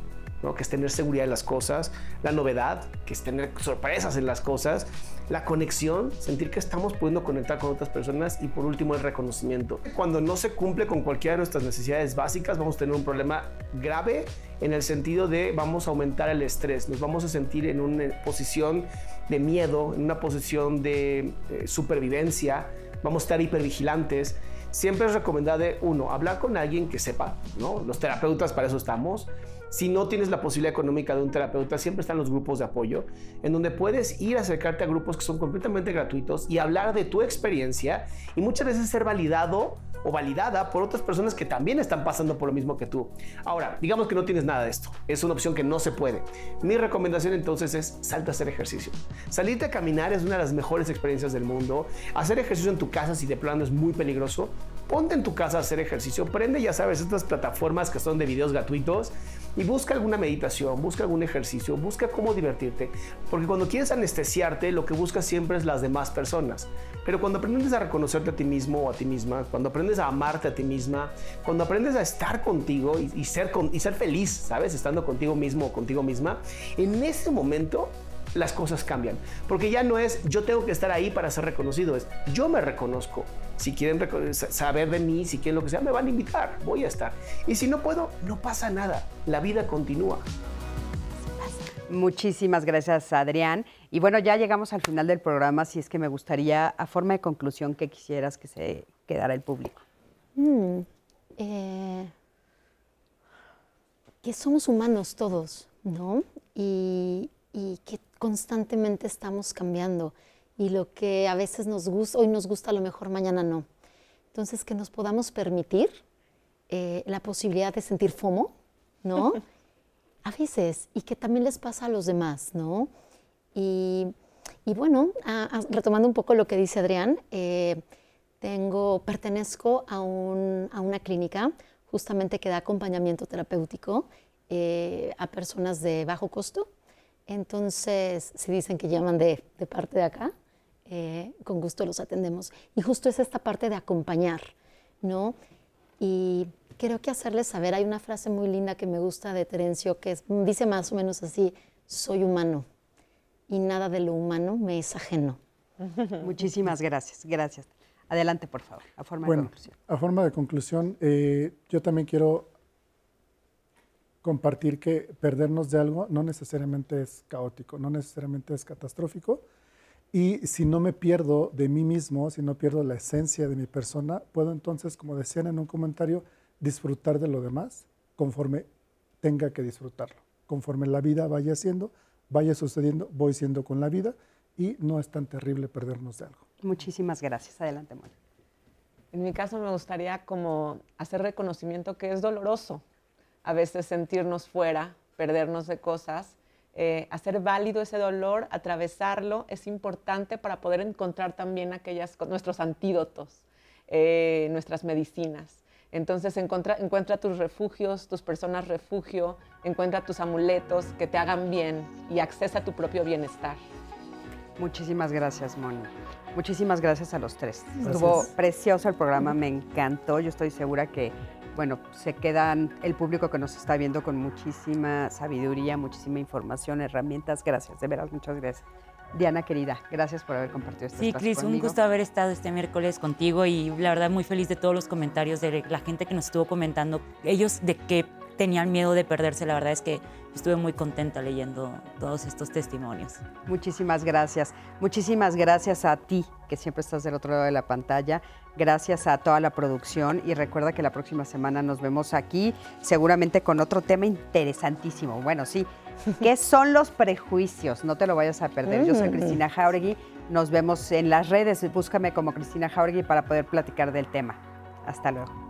que es tener seguridad en las cosas, la novedad, que es tener sorpresas en las cosas, la conexión, sentir que estamos pudiendo conectar con otras personas y por último el reconocimiento. Cuando no se cumple con cualquiera de nuestras necesidades básicas, vamos a tener un problema grave en el sentido de vamos a aumentar el estrés, nos vamos a sentir en una posición de miedo, en una posición de eh, supervivencia, vamos a estar hipervigilantes. Siempre es recomendable, uno, hablar con alguien que sepa, ¿no? Los terapeutas para eso estamos si no tienes la posibilidad económica de un terapeuta, siempre están los grupos de apoyo, en donde puedes ir a acercarte a grupos que son completamente gratuitos y hablar de tu experiencia y muchas veces ser validado o validada por otras personas que también están pasando por lo mismo que tú. Ahora, digamos que no tienes nada de esto, es una opción que no se puede. Mi recomendación entonces es salta a hacer ejercicio. Salirte a caminar es una de las mejores experiencias del mundo. Hacer ejercicio en tu casa si de plano es muy peligroso, ponte en tu casa a hacer ejercicio, prende ya sabes estas plataformas que son de videos gratuitos y busca alguna meditación, busca algún ejercicio, busca cómo divertirte, porque cuando quieres anestesiarte, lo que buscas siempre es las demás personas. Pero cuando aprendes a reconocerte a ti mismo o a ti misma, cuando aprendes a amarte a ti misma, cuando aprendes a estar contigo y, ser, y ser feliz, ¿sabes? Estando contigo mismo o contigo misma, en ese momento las cosas cambian. Porque ya no es yo tengo que estar ahí para ser reconocido, es yo me reconozco. Si quieren saber de mí, si quieren lo que sea, me van a invitar, voy a estar. Y si no puedo, no pasa nada, la vida continúa. Muchísimas gracias, Adrián. Y bueno, ya llegamos al final del programa, si es que me gustaría, a forma de conclusión, que quisieras que se quedara el público. Mm, eh, que somos humanos todos, ¿no? Y, y que constantemente estamos cambiando y lo que a veces nos gusta, hoy nos gusta, a lo mejor mañana no. Entonces, que nos podamos permitir eh, la posibilidad de sentir FOMO, ¿no? a veces, y que también les pasa a los demás, ¿no? Y, bueno, retomando un poco lo que dice Adrián, eh, tengo, pertenezco a, una clínica justamente que da acompañamiento terapéutico eh, a personas de bajo costo entonces, si dicen que llaman de, parte de acá, eh, con gusto los atendemos. Y justo es esta parte de acompañar, ¿no? Y creo que hacerles saber, hay una frase muy linda que me gusta de Terencio que dice más o menos así, soy humano y nada de lo humano me es ajeno. Muchísimas gracias, gracias. Adelante, por favor, a forma de conclusión. A forma de conclusión, eh, yo también quiero compartir que perdernos de algo no necesariamente es caótico, no necesariamente es catastrófico. Y si no me pierdo de mí mismo, si no pierdo la esencia de mi persona, puedo entonces, como decían en un comentario, disfrutar de lo demás conforme tenga que disfrutarlo. Conforme la vida vaya siendo, vaya sucediendo, voy siendo con la vida y no es tan terrible perdernos de algo. Muchísimas gracias. Adelante, Mónica. En mi caso me gustaría como hacer reconocimiento que es doloroso a veces sentirnos fuera, perdernos de cosas, eh, hacer válido ese dolor, atravesarlo, es importante para poder encontrar también aquellas, nuestros antídotos, eh, nuestras medicinas. Entonces encuentra, encuentra tus refugios, tus personas refugio, encuentra tus amuletos que te hagan bien y accesa a tu propio bienestar. Muchísimas gracias, Moni. Muchísimas gracias a los tres. Estuvo precioso el programa, me encantó. Yo estoy segura que, bueno, se quedan el público que nos está viendo con muchísima sabiduría, muchísima información, herramientas. Gracias, de veras, muchas gracias. Diana, querida, gracias por haber compartido este Sí, Cris, un gusto haber estado este miércoles contigo y la verdad muy feliz de todos los comentarios de la gente que nos estuvo comentando. Ellos de que tenían miedo de perderse, la verdad es que estuve muy contenta leyendo todos estos testimonios. Muchísimas gracias. Muchísimas gracias a ti, que siempre estás del otro lado de la pantalla. Gracias a toda la producción y recuerda que la próxima semana nos vemos aquí, seguramente con otro tema interesantísimo. Bueno, sí, ¿qué son los prejuicios? No te lo vayas a perder. Yo soy Mm. Cristina Jauregui. Nos vemos en las redes. Búscame como Cristina Jauregui para poder platicar del tema. Hasta luego.